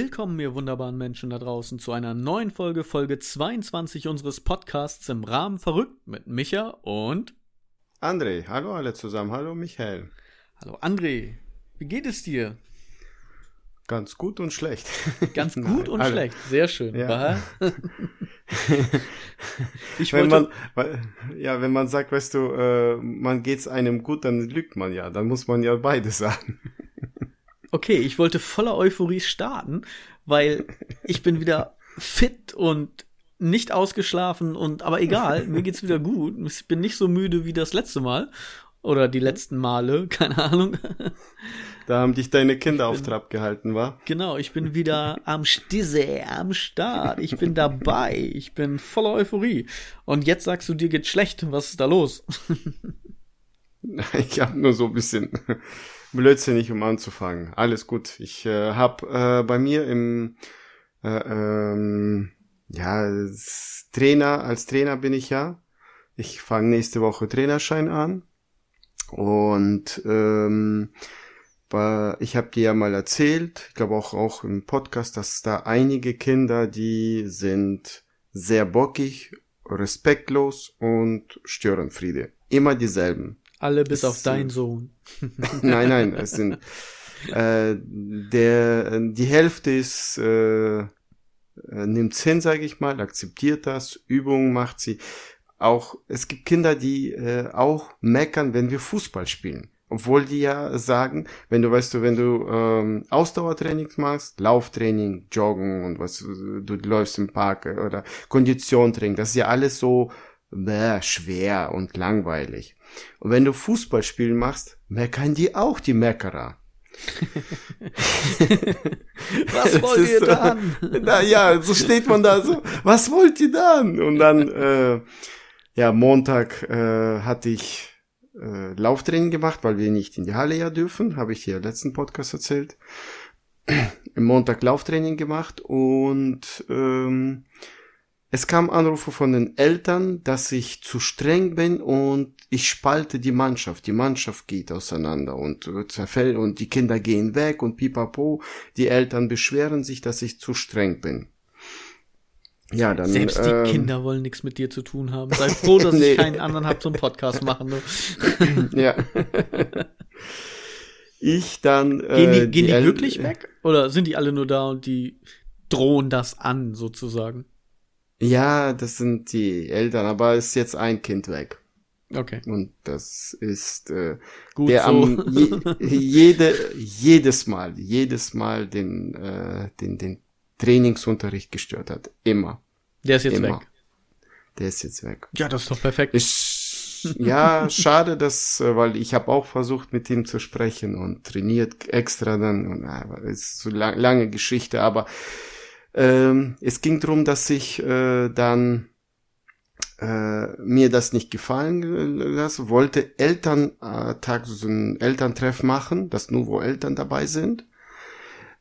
Willkommen, ihr wunderbaren Menschen da draußen, zu einer neuen Folge, Folge 22 unseres Podcasts im Rahmen verrückt mit Micha und André. Hallo alle zusammen. Hallo Michael. Hallo André. Wie geht es dir? Ganz gut und schlecht. Ganz gut und alle. schlecht. Sehr schön. Ja. ich wenn wollte, man, ja, wenn man sagt, weißt du, äh, man geht's einem gut, dann lügt man ja. Dann muss man ja beides sagen. okay, ich wollte voller Euphorie starten, weil ich bin wieder fit und nicht ausgeschlafen und aber egal, mir geht's wieder gut. Ich bin nicht so müde wie das letzte Mal oder die letzten Male, keine Ahnung. Da haben dich deine Kinder auf Trab gehalten, wa? Genau, ich bin wieder am Stisse, am Start. Ich bin dabei. Ich bin voller Euphorie. Und jetzt sagst du, dir geht's schlecht. Was ist da los? Ich habe nur so ein bisschen blödsinnig, um anzufangen. Alles gut. Ich äh, habe äh, bei mir im äh, ähm, ja als Trainer als Trainer bin ich ja. Ich fange nächste Woche Trainerschein an und ähm, ich habe dir ja mal erzählt, ich glaube auch auch im Podcast, dass da einige Kinder, die sind sehr bockig, respektlos und Störenfriede. Immer dieselben. Alle bis auf deinen äh, Sohn. nein, nein, es sind äh, der die Hälfte ist äh, äh, nimmt's hin, sage ich mal, akzeptiert das, Übungen macht sie. Auch es gibt Kinder, die äh, auch meckern, wenn wir Fußball spielen. Obwohl die ja sagen, wenn du weißt du, wenn du ähm, Ausdauertraining machst, Lauftraining, Joggen und was äh, du läufst im Park äh, oder Konditiontraining, das ist ja alles so bäh, schwer und langweilig. Und wenn du Fußballspielen machst, meckern die auch die Meckerer. Was wollt ist ihr dann? Na ja, so steht man da so. Was wollt ihr dann? Und dann, äh, ja, Montag äh, hatte ich äh, Lauftraining gemacht, weil wir nicht in die Halle ja dürfen, habe ich hier im letzten Podcast erzählt. Im Montag Lauftraining gemacht und ähm, es kam Anrufe von den Eltern, dass ich zu streng bin und ich spalte die Mannschaft. Die Mannschaft geht auseinander und äh, zerfällt und die Kinder gehen weg und pipapo. Die Eltern beschweren sich, dass ich zu streng bin. Ja, dann. Selbst die ähm, Kinder wollen nichts mit dir zu tun haben. Sei froh, dass Nee. ich keinen anderen hab zum Podcast machen. Ne? Ja. ich dann. Gehen die, äh, gehen die wirklich weg? Oder sind die alle nur da und die drohen das an, sozusagen? Ja, das sind die Eltern, aber ist jetzt ein Kind weg. Okay, Und das ist äh, gut der so. am je, jede jedes Mal jedes Mal den äh, den den Trainingsunterricht gestört hat immer Der ist jetzt immer. weg. der ist jetzt weg Ja, das ist doch perfekt. ich, ja schade dass äh, weil ich habe auch versucht mit ihm zu sprechen und trainiert extra dann und äh, ist so lang, lange Geschichte aber ähm, es ging drum dass ich äh, dann äh, mir das nicht gefallen lasse, wollte Elterntag, so ein Elterntreff machen, das nur wo Eltern dabei sind.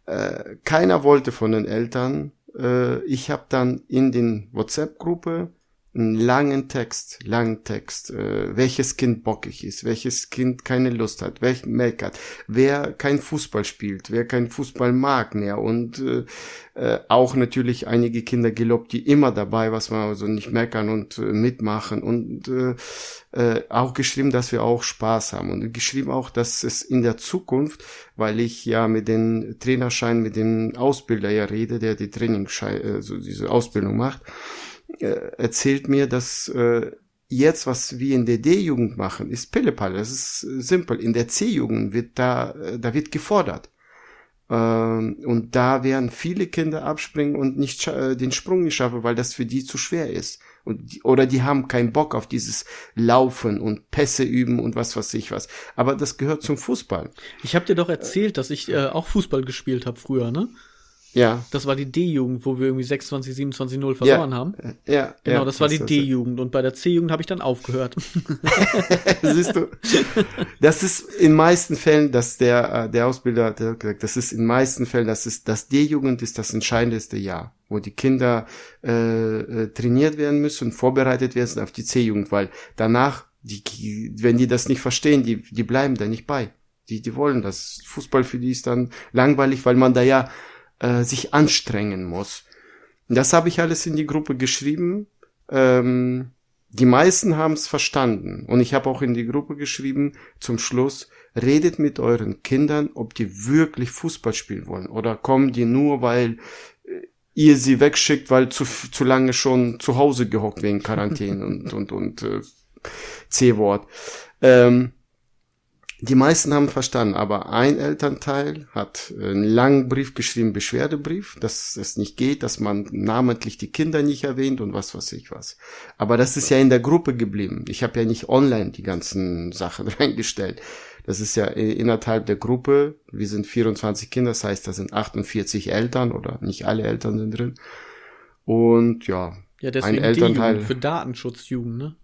Äh, keiner wollte von den Eltern. Äh, ich habe dann in den WhatsApp-Gruppe einen langen Text, langen Text, äh, welches Kind bockig ist, welches Kind keine Lust hat, wer meckert, wer kein Fußball spielt, wer kein Fußball mag mehr und äh, äh, auch natürlich einige Kinder gelobt, die immer dabei, was man also nicht meckern und äh, mitmachen und äh, äh, auch geschrieben, dass wir auch Spaß haben und geschrieben auch, dass es in der Zukunft, weil ich ja mit den Trainerschein, mit dem Ausbilder ja rede, der die Trainingsschein, äh, so diese Ausbildung macht, äh, erzählt mir, dass äh, jetzt, was wir in der D-Jugend machen, ist Pillepalle. Das ist äh, simpel. In der C-Jugend wird da, äh, da wird gefordert. Ähm, und da werden viele Kinder abspringen und nicht äh, den Sprung nicht schaffen, weil das für die zu schwer ist. Und die, oder die haben keinen Bock auf dieses Laufen und Pässe üben und was weiß ich was. Aber das gehört zum Fußball. Ich habe dir doch erzählt, dass ich äh, auch Fußball gespielt habe früher, ne? Ja. Das war die D-Jugend, wo wir irgendwie 26, 27, 0 verloren ja. haben. Äh, Ja. Genau, ja, das war die D-Jugend und bei der C-Jugend habe ich dann aufgehört. Siehst du, das ist in meisten Fällen, dass der äh, der Ausbilder, der hat gesagt, das ist in meisten Fällen, das ist das D-Jugend ist das entscheidendste Jahr, wo die Kinder äh, äh, trainiert werden müssen und vorbereitet werden auf die C-Jugend, weil danach, die, wenn die das nicht verstehen, die die bleiben da nicht bei. Die die wollen das. Fußball für die ist dann langweilig, weil man da ja äh, sich anstrengen muss. Das habe ich alles in die Gruppe geschrieben. Ähm, die meisten haben es verstanden. Und ich habe auch in die Gruppe geschrieben, zum Schluss, redet mit euren Kindern, ob die wirklich Fußball spielen wollen. Oder kommen die nur, weil äh, ihr sie wegschickt, weil zu, zu lange schon zu Hause gehockt wegen Quarantäne und, und, und äh, C-Wort. Ähm, die meisten haben verstanden, aber ein Elternteil hat einen langen Brief geschrieben, Beschwerdebrief, dass es nicht geht, dass man namentlich die Kinder nicht erwähnt und was weiß ich was. Aber das ist ja in der Gruppe geblieben. Ich habe ja nicht online die ganzen Sachen reingestellt. Das ist ja innerhalb der Gruppe. Wir sind 24 Kinder, das heißt, da sind 48 Eltern oder nicht alle Eltern sind drin. Und ja, ja deswegen ein Elternteil für Datenschutzjugend, ne?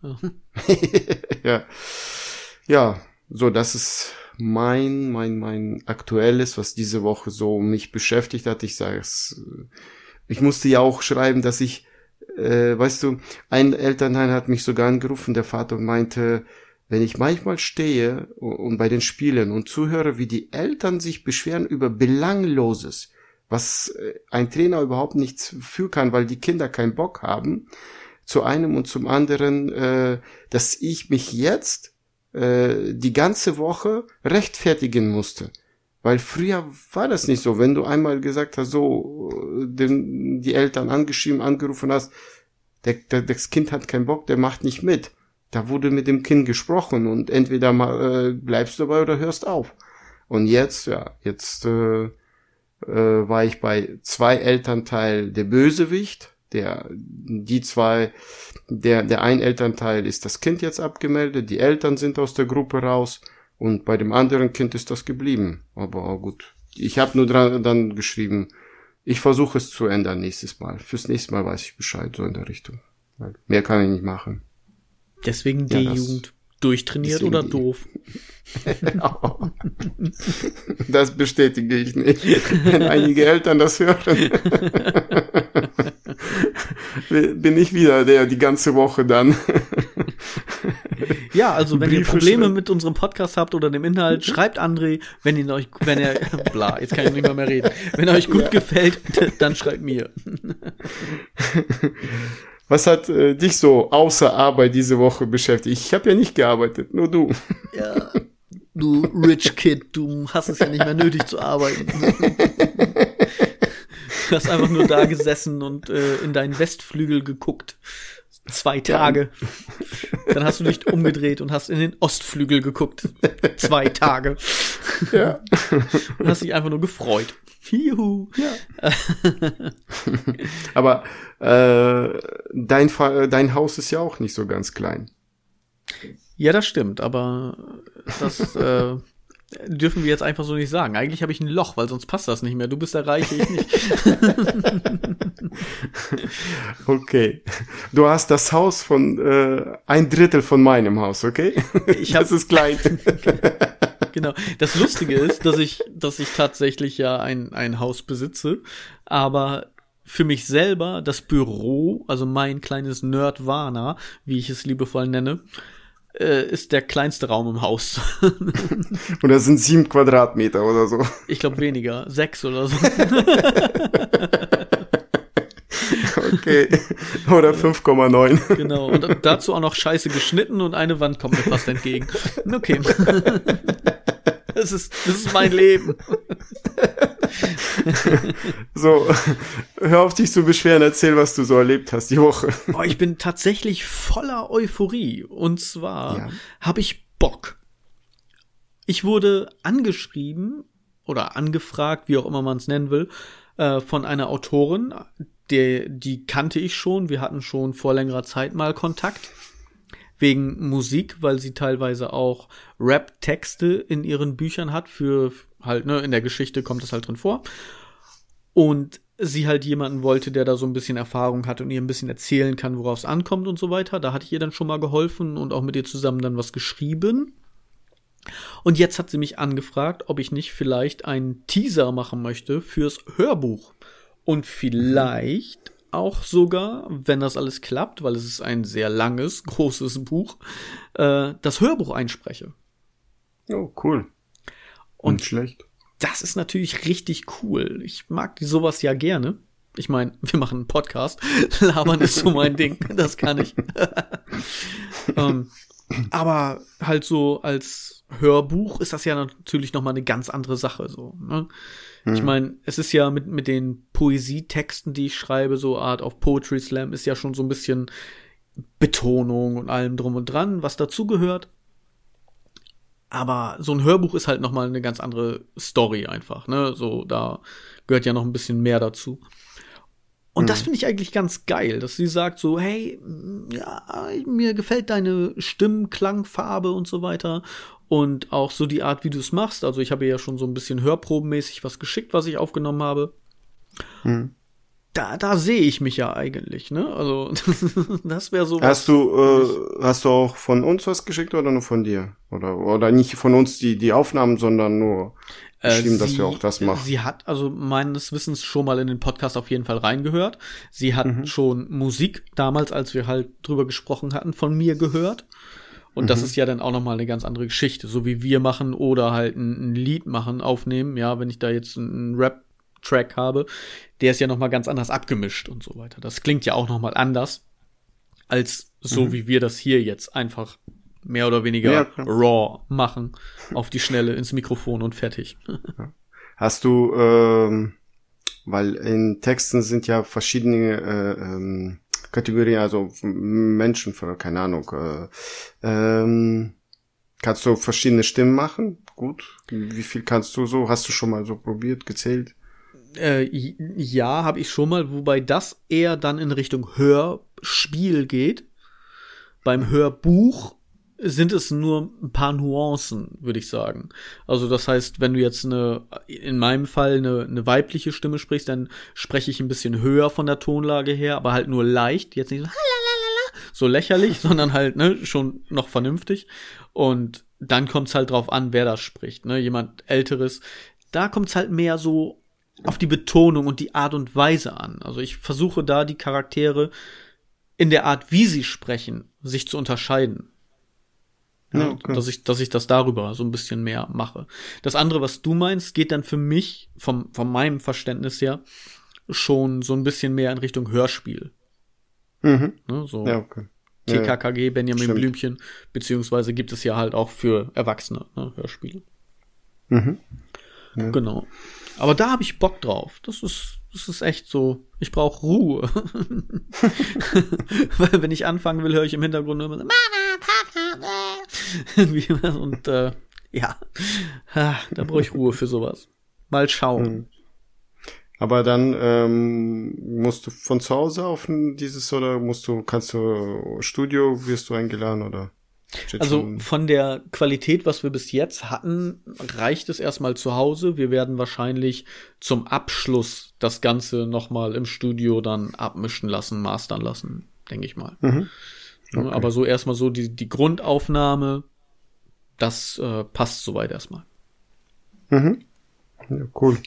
ja. ja, so, das ist mein, mein, mein aktuelles, was diese Woche so mich beschäftigt hat. Ich sage es, ich musste ja auch schreiben, dass ich, äh, weißt du, ein Elternteil hat mich sogar angerufen, der Vater meinte, wenn ich manchmal stehe und bei den Spielen und zuhöre, wie die Eltern sich beschweren über Belangloses, was äh, ein Trainer überhaupt nichts für kann, weil die Kinder keinen Bock haben, zu einem und zum anderen, äh, dass ich mich jetzt äh, die ganze Woche rechtfertigen musste. Weil früher war das nicht so. Wenn du einmal gesagt hast, so den, die Eltern angeschrieben, angerufen hast, der, der, das Kind hat keinen Bock, der macht nicht mit. Da wurde mit dem Kind gesprochen und entweder mal, äh, bleibst du dabei oder hörst auf. Und jetzt, ja, jetzt äh, äh, war ich bei zwei Elternteil der Bösewicht der, die zwei, der, der ein Elternteil ist das Kind jetzt abgemeldet, die Eltern sind aus der Gruppe raus und bei dem anderen Kind ist das geblieben. Aber oh gut. Ich habe nur dran, dann geschrieben, ich versuche es zu ändern nächstes Mal. Fürs nächste Mal weiß ich Bescheid, so in der Richtung. Weil mehr kann ich nicht machen. Deswegen die ja, Jugend durchtrainiert oder doof? das bestätige ich nicht. Wenn einige Eltern das hören bin ich wieder der die ganze Woche dann. Ja, also wenn Briefe ihr Probleme mit unserem Podcast habt oder dem Inhalt, schreibt André, wenn ihr euch, wenn er, bla, jetzt kann ich nicht mehr, mehr reden. Wenn er euch gut ja. gefällt, dann schreibt mir. Was hat äh, dich so außer Arbeit diese Woche beschäftigt? Ich habe ja nicht gearbeitet, nur du. Ja, du Rich Kid, du hast es ja nicht mehr nötig zu arbeiten. Du hast einfach nur da gesessen und äh, in deinen Westflügel geguckt. Zwei Tage. Dann hast du dich umgedreht und hast in den Ostflügel geguckt. Zwei Tage. Ja. Und hast dich einfach nur gefreut. Juhu. Ja. Aber äh, dein, dein Haus ist ja auch nicht so ganz klein. Ja, das stimmt, aber das äh, dürfen wir jetzt einfach so nicht sagen. Eigentlich habe ich ein Loch, weil sonst passt das nicht mehr. Du bist der Reiche, ich nicht. okay. Du hast das Haus von äh, ein Drittel von meinem Haus, okay? Ich hab, das ist klein. genau. Das Lustige ist, dass ich, dass ich tatsächlich ja ein, ein Haus besitze, aber für mich selber das Büro, also mein kleines Nerdwana, wie ich es liebevoll nenne, äh, ist der kleinste Raum im Haus. Und das sind sieben Quadratmeter oder so. Ich glaube weniger, sechs oder so. okay. Oder 5,9. Genau. Und dazu auch noch scheiße geschnitten und eine Wand kommt mir fast entgegen. Okay. Das ist, das ist mein Leben. so, hör auf dich zu beschweren, erzähl, was du so erlebt hast die Woche. Oh, ich bin tatsächlich voller Euphorie. Und zwar ja. habe ich Bock. Ich wurde angeschrieben oder angefragt, wie auch immer man es nennen will, äh, von einer Autorin, der, die kannte ich schon. Wir hatten schon vor längerer Zeit mal Kontakt wegen Musik, weil sie teilweise auch Rap-Texte in ihren Büchern hat für halt, ne, in der Geschichte kommt das halt drin vor. Und sie halt jemanden wollte, der da so ein bisschen Erfahrung hat und ihr ein bisschen erzählen kann, worauf es ankommt und so weiter. Da hatte ich ihr dann schon mal geholfen und auch mit ihr zusammen dann was geschrieben. Und jetzt hat sie mich angefragt, ob ich nicht vielleicht einen Teaser machen möchte fürs Hörbuch. Und vielleicht auch sogar, wenn das alles klappt, weil es ist ein sehr langes, großes Buch, äh, das Hörbuch einspreche. Oh, cool. Und Nicht schlecht. das ist natürlich richtig cool. Ich mag sowas ja gerne. Ich meine, wir machen einen Podcast. Labern ist so mein Ding. Das kann ich. ähm, aber halt so als Hörbuch ist das ja natürlich noch mal eine ganz andere Sache so. Ne? Hm. Ich meine, es ist ja mit mit den Poesietexten, die ich schreibe, so Art of Poetry Slam, ist ja schon so ein bisschen Betonung und allem drum und dran, was dazugehört. Aber so ein Hörbuch ist halt noch mal eine ganz andere Story einfach. Ne, so da gehört ja noch ein bisschen mehr dazu. Und mhm. das finde ich eigentlich ganz geil, dass sie sagt so, hey, ja, mir gefällt deine Stimmklangfarbe und so weiter und auch so die Art, wie du es machst. Also ich habe ja schon so ein bisschen hörprobenmäßig was geschickt, was ich aufgenommen habe. Mhm. Da, da sehe ich mich ja eigentlich, ne? Also das wäre so. Hast du, äh, hast du auch von uns was geschickt oder nur von dir? Oder oder nicht von uns die die Aufnahmen, sondern nur geschrieben, äh, dass wir auch das machen. Sie hat also meines Wissens schon mal in den Podcast auf jeden Fall reingehört. Sie hat mhm. schon Musik damals, als wir halt drüber gesprochen hatten, von mir gehört. Und mhm. das ist ja dann auch noch mal eine ganz andere Geschichte, so wie wir machen oder halt ein, ein Lied machen, aufnehmen. Ja, wenn ich da jetzt einen Rap-Track habe, der ist ja noch mal ganz anders abgemischt und so weiter. Das klingt ja auch noch mal anders als so, mhm. wie wir das hier jetzt einfach mehr oder weniger ja, raw machen, auf die Schnelle ins Mikrofon und fertig. Hast du, ähm, weil in Texten sind ja verschiedene äh, ähm, Kategorien, also Menschen, keine Ahnung, äh, ähm, kannst du verschiedene Stimmen machen? Gut. Wie viel kannst du so? Hast du schon mal so probiert, gezählt? Äh, ja, habe ich schon mal, wobei das eher dann in Richtung Hörspiel geht. Beim Hörbuch sind es nur ein paar Nuancen, würde ich sagen. Also das heißt, wenn du jetzt eine, in meinem Fall eine, eine weibliche Stimme sprichst, dann spreche ich ein bisschen höher von der Tonlage her, aber halt nur leicht, jetzt nicht so, so lächerlich, sondern halt ne, schon noch vernünftig. Und dann kommt es halt drauf an, wer das spricht. Ne? Jemand älteres, da kommt es halt mehr so auf die Betonung und die Art und Weise an. Also ich versuche da die Charaktere in der Art, wie sie sprechen, sich zu unterscheiden. Ja, okay. dass ich, dass ich das darüber so ein bisschen mehr mache. Das andere, was du meinst, geht dann für mich, vom, von meinem Verständnis her, schon so ein bisschen mehr in Richtung Hörspiel. Mhm. Ne, so ja, okay. TKKG, Benjamin Stimmt. Blümchen, beziehungsweise gibt es ja halt auch für Erwachsene ne, Hörspiele. Mhm. Ja. Genau. Aber da habe ich Bock drauf. Das ist, das ist echt so. Ich brauche Ruhe. Weil wenn ich anfangen will, höre ich im Hintergrund immer so, Mama, Papa. und äh, ja, da brauche ich Ruhe für sowas. Mal schauen. Hm. Aber dann ähm, musst du von zu Hause auf dieses oder musst du, kannst du Studio, wirst du eingeladen oder? Also von der Qualität, was wir bis jetzt hatten, reicht es erstmal zu Hause. Wir werden wahrscheinlich zum Abschluss das Ganze nochmal im Studio dann abmischen lassen, mastern lassen, denke ich mal. Mhm. Okay. Aber so erstmal so die, die Grundaufnahme, das äh, passt soweit erstmal. Mhm. Ja, cool.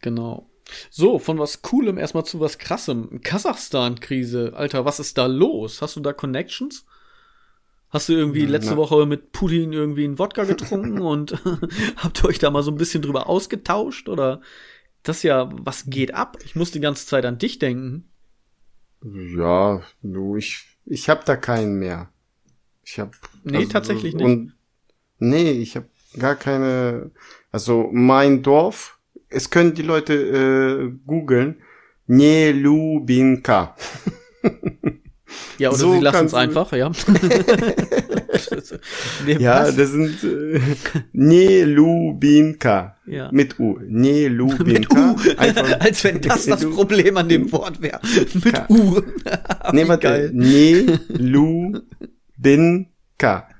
Genau. So, von was Coolem erstmal zu was Krassem. Kasachstan-Krise. Alter, was ist da los? Hast du da Connections? Hast du irgendwie letzte Woche mit Putin irgendwie einen Wodka getrunken und habt ihr euch da mal so ein bisschen drüber ausgetauscht? Oder das ja, was geht ab? Ich muss die ganze Zeit an dich denken. Ja, du, ich, ich hab da keinen mehr. Ich hab. Nee, also, tatsächlich nicht. Und, nee, ich hab gar keine. Also mein Dorf, es können die Leute äh, googeln. Nelubinka. Ja, oder so sie lassen es einfach, ja. ja, das sind äh, Nelubinka. Ja. Mit U. Nelubinka. Mit U. Einfach, Als wenn das das Problem an dem Wort wäre. Mit K. U. nee, warte. Nelubinka.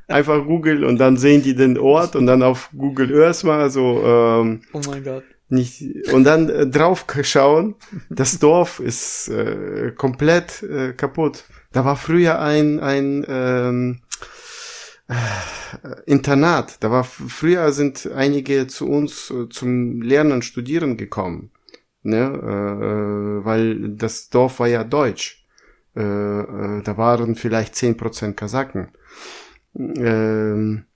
Einfach Google und dann sehen die den Ort und dann auf Google Earth mal so. Ähm, oh mein Gott nicht und dann äh, drauf schauen, das Dorf ist äh, komplett äh, kaputt. Da war früher ein, ein ähm, äh, Internat. Da war früher sind einige zu uns äh, zum Lernen, Studieren gekommen. Ne? Äh, weil das Dorf war ja deutsch. Äh, äh, da waren vielleicht zehn Prozent Kasaken. Ähm,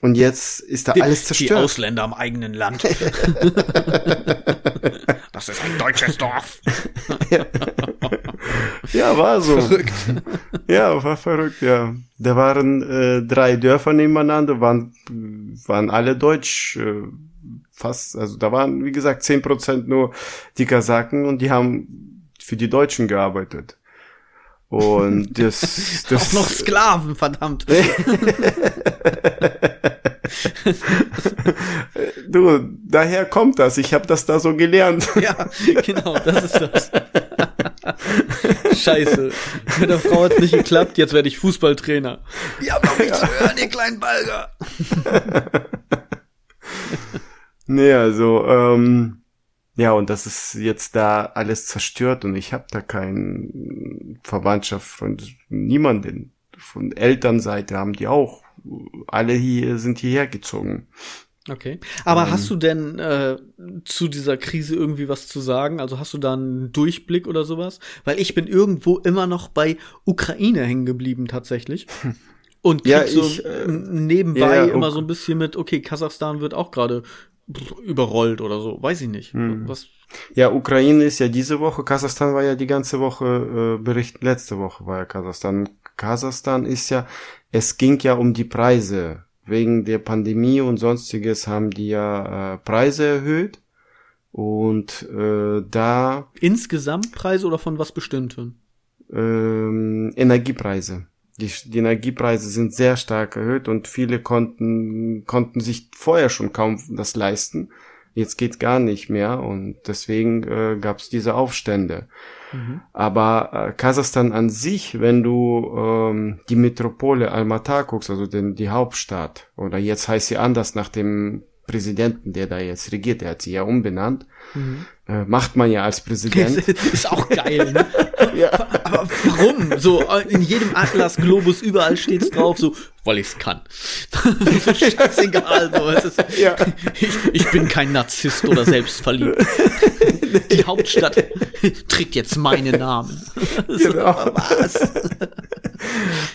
Und jetzt ist da Die- alles Die zerstört. Ausländer im eigenen Land. das ist ein deutsches Dorf. Ja, war so. Verrückt. Ja, war verrückt, ja. Da waren äh, drei Dörfer nebeneinander, waren, waren alle deutsch, äh, fast, also da waren, wie gesagt, zehn Prozent nur die Kasaken und die haben für die Deutschen gearbeitet. Und das, das Auch noch Sklaven, verdammt. du, daher kommt das. Ich habe das da so gelernt. Ja, genau, das ist das. Scheiße. Mit der Frau hat's nicht geklappt, jetzt werde ich Fußballtrainer. Ihr habt doch nichts zu hören, ihr kleinen Balger. Nee, also, ähm, ja, und das ist jetzt da alles zerstört und ich habe da keinen Verwandtschaft von niemanden. Von Elternseite haben die auch. Alle hier sind hierher gezogen. Okay. Aber Ähm. hast du denn äh, zu dieser Krise irgendwie was zu sagen? Also hast du da einen Durchblick oder sowas? Weil ich bin irgendwo immer noch bei Ukraine hängen geblieben tatsächlich. Und krieg Ja, so ich, äh, nebenbei ja, ja, immer so ein bisschen mit, okay, Kasachstan wird auch gerade überrollt oder so. Weiß ich nicht. Hm. Was, Ja, Ukraine ist ja diese Woche, Kasachstan war ja die ganze Woche, äh, berichten letzte Woche war ja Kasachstan. Kasachstan ist ja, es ging ja um die Preise. Wegen der Pandemie und sonstiges haben die ja äh, Preise erhöht. Und äh, da insgesamt Preise oder von was bestimmten? ähm, Energiepreise. Die, die Energiepreise sind sehr stark erhöht und viele konnten, konnten sich vorher schon kaum das leisten. Jetzt geht's gar nicht mehr und deswegen äh, gab es diese Aufstände. Mhm. Aber äh, Kasachstan an sich, wenn du ähm, die Metropole Almaty guckst, also den, die Hauptstadt, oder jetzt heißt sie anders nach dem Präsidenten, der da jetzt regiert, der hat sie ja umbenannt, Mhm. äh, macht man ja als Präsident. ist auch geil, ne? Ja. Aber warum? So, in jedem Atlas, Globus, überall steht's drauf, so, weil ich's kann. so scheißegal, so. Es ist, Ja. ich, ich bin kein Narzisst oder selbstverliebt. Die Hauptstadt trägt jetzt meinen Namen. Genau. Was?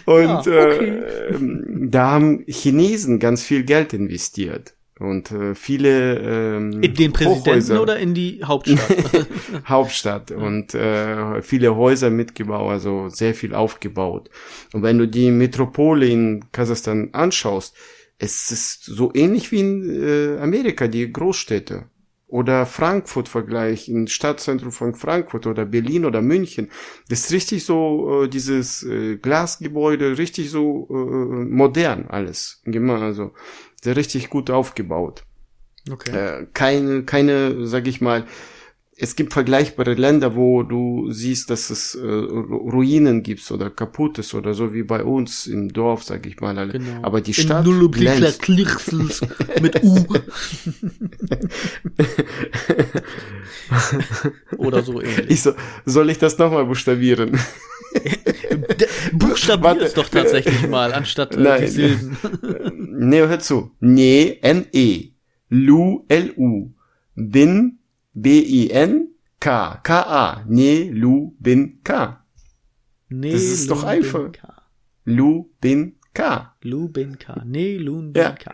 Und Ja, okay. äh, da haben Chinesen ganz viel Geld investiert. Und äh, viele ähm, In den Präsidenten Hochhäuser, oder in die Hauptstadt? Hauptstadt und äh, viele Häuser mitgebaut, also sehr viel aufgebaut. Und wenn du die Metropole in Kasachstan anschaust, es ist so ähnlich wie in äh, Amerika, die Großstädte. Oder Frankfurt Vergleich, im Stadtzentrum von Frankfurt oder Berlin oder München. Das ist richtig so, äh, dieses äh, Glasgebäude, richtig so äh, modern alles. Also richtig gut aufgebaut Okay. äh, keine, keine, sag ich mal, es gibt vergleichbare Länder, wo du siehst, dass es äh, Ru- Ruinen gibt oder kaputtes oder so wie bei uns im Dorf, sag ich mal. Genau. Aber die Stadt glänzt. Mit U. Oder so ähnlich. Ich so, soll ich das nochmal buchstabieren? Buchstabier es doch tatsächlich mal, anstatt äh, die Nein. Silben. ne, hör zu. Ne, N-E. Lu, L-U. Bin, B-I-N, K. K-A. Ne, Lu, Bin, K. Nee, Das ist doch einfach. Lubinka. Lu, Bin, K. Lubinka. Nee, Lubinka.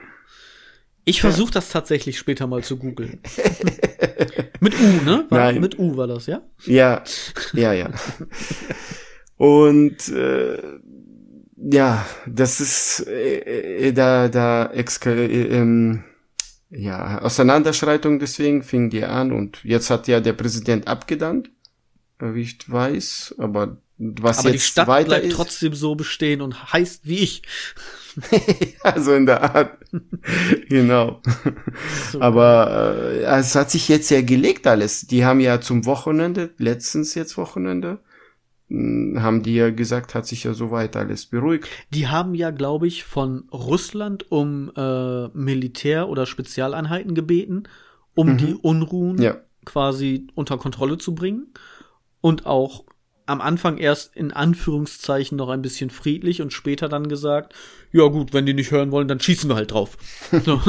Ich versuche das tatsächlich später mal zu googeln. Mit U, ne? War, Nein. Mit U war das, ja? Ja, ja, ja. Und äh, ja, das ist äh, äh, da da äh, ähm, ja Auseinanderschreitung deswegen fing die an und jetzt hat ja der Präsident abgedankt, äh, wie ich weiß, aber was Aber jetzt die Stadt weiter bleibt ist, trotzdem so bestehen und heißt wie ich. also in der Art, genau. So. Aber äh, es hat sich jetzt ja gelegt alles. Die haben ja zum Wochenende, letztens jetzt Wochenende, haben die ja gesagt, hat sich ja soweit alles beruhigt. Die haben ja, glaube ich, von Russland um äh, Militär- oder Spezialeinheiten gebeten, um die Unruhen Mhm. Ja. quasi unter Kontrolle zu bringen. Und auch am Anfang erst in Anführungszeichen noch ein bisschen friedlich und später dann gesagt, ja gut, wenn die nicht hören wollen, dann schießen wir halt drauf. So.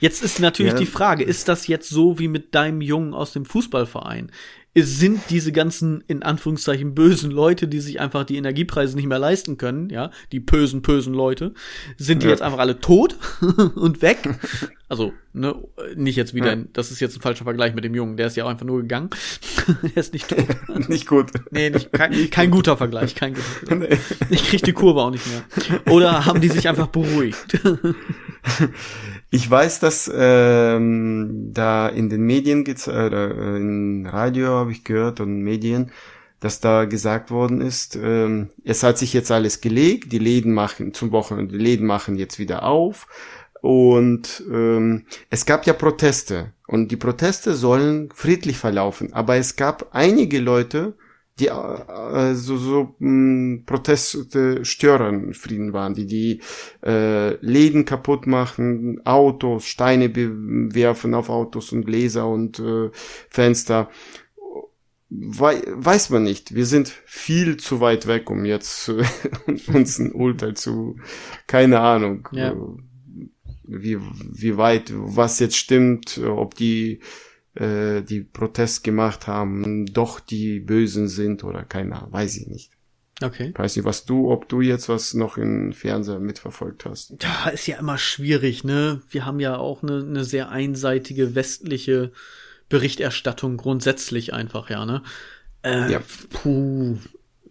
Jetzt ist natürlich Ja. die Frage, ist das jetzt so wie mit deinem Jungen aus dem Fußballverein? Es sind diese ganzen, in Anführungszeichen, bösen Leute, die sich einfach die Energiepreise nicht mehr leisten können, ja, die bösen, bösen Leute, sind die ja. jetzt einfach alle tot und weg. Also, ne, nicht jetzt wieder, ja. das ist jetzt ein falscher Vergleich mit dem Jungen, der ist ja auch einfach nur gegangen. der ist nicht tot. nicht gut. Nee, nicht, kein, kein guter Vergleich, kein guter Vergleich. Nee. Ich krieg die Kurve auch nicht mehr. Oder haben die sich einfach beruhigt? Ich weiß, dass ähm, da in den Medien, äh, in Radio habe ich gehört und Medien, dass da gesagt worden ist, ähm, es hat sich jetzt alles gelegt, die Läden machen zum Wochenende, die Läden machen jetzt wieder auf und ähm, es gab ja Proteste und die Proteste sollen friedlich verlaufen, aber es gab einige Leute, die äh, so, so mh, hm, Proteste stören Frieden waren, die die äh, Läden kaputt machen, Autos, Steine werfen auf Autos und Gläser und äh, Fenster. We weiß man nicht. Wir sind viel zu weit weg, um jetzt äh, uns ein Urteil zu, keine Ahnung, ja. Äh, wie, wie weit, was jetzt stimmt, ob die äh, die Protest gemacht haben, doch die Bösen sind oder keiner, weiß ich nicht. Okay. Ich weiß nicht, was du, ob du jetzt was noch im Fernseher mitverfolgt hast. Ja, ist ja immer schwierig, ne? Wir haben ja auch eine, eine sehr einseitige westliche Berichterstattung grundsätzlich einfach, ja, ne? Äh, ja. Puh,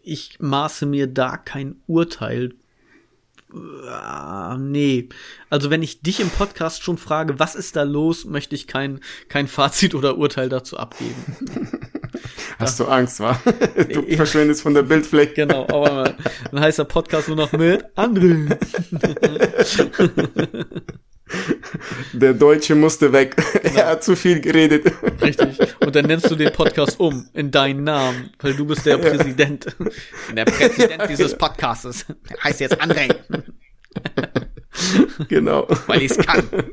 ich maße mir da kein Urteil Ah, nee. Also wenn ich dich im Podcast schon frage, was ist da los, möchte ich kein, kein Fazit oder Urteil dazu abgeben. Hast du Angst, wa? Du verschwindest von der Bildfläche. Genau, aber dann heißt der Podcast nur noch mit André. Der Deutsche musste weg. Genau. Er hat zu viel geredet. Richtig. Und dann nennst du den Podcast um in deinen Namen, weil du bist der Präsident. Der Präsident dieses Podcastes. Der heißt jetzt André. Genau. Weil ich es kann.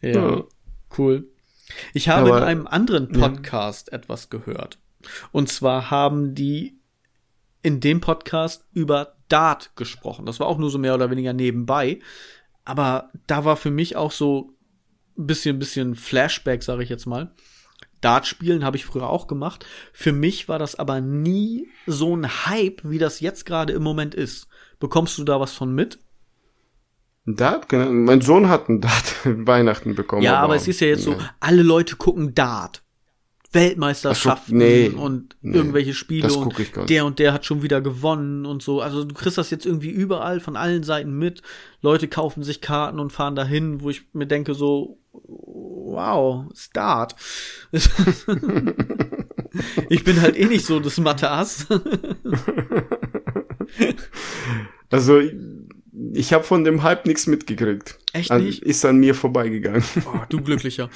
ja, cool. Ich habe Aber, in einem anderen Podcast ja. etwas gehört. Und zwar haben die in dem Podcast über Dart gesprochen. Das war auch nur so mehr oder weniger nebenbei. Aber da war für mich auch so ein bisschen, bisschen Flashback, sage ich jetzt mal. Dart spielen habe ich früher auch gemacht. Für mich war das aber nie so ein Hype, wie das jetzt gerade im Moment ist. Bekommst du da was von mit? Dart? Genau. Mein Sohn hat einen Dart Weihnachten bekommen. Ja, aber, aber es ist ja jetzt so, alle Leute gucken Dart. Weltmeisterschaften so, nee, und nee, irgendwelche Spiele und der und der hat schon wieder gewonnen und so. Also du kriegst das jetzt irgendwie überall von allen Seiten mit. Leute kaufen sich Karten und fahren dahin, wo ich mir denke so, wow, Start. ich bin halt eh nicht so das Mathe-Ass. also ich habe von dem Hype nichts mitgekriegt. Echt nicht? Ist an mir vorbeigegangen. Oh, du glücklicher.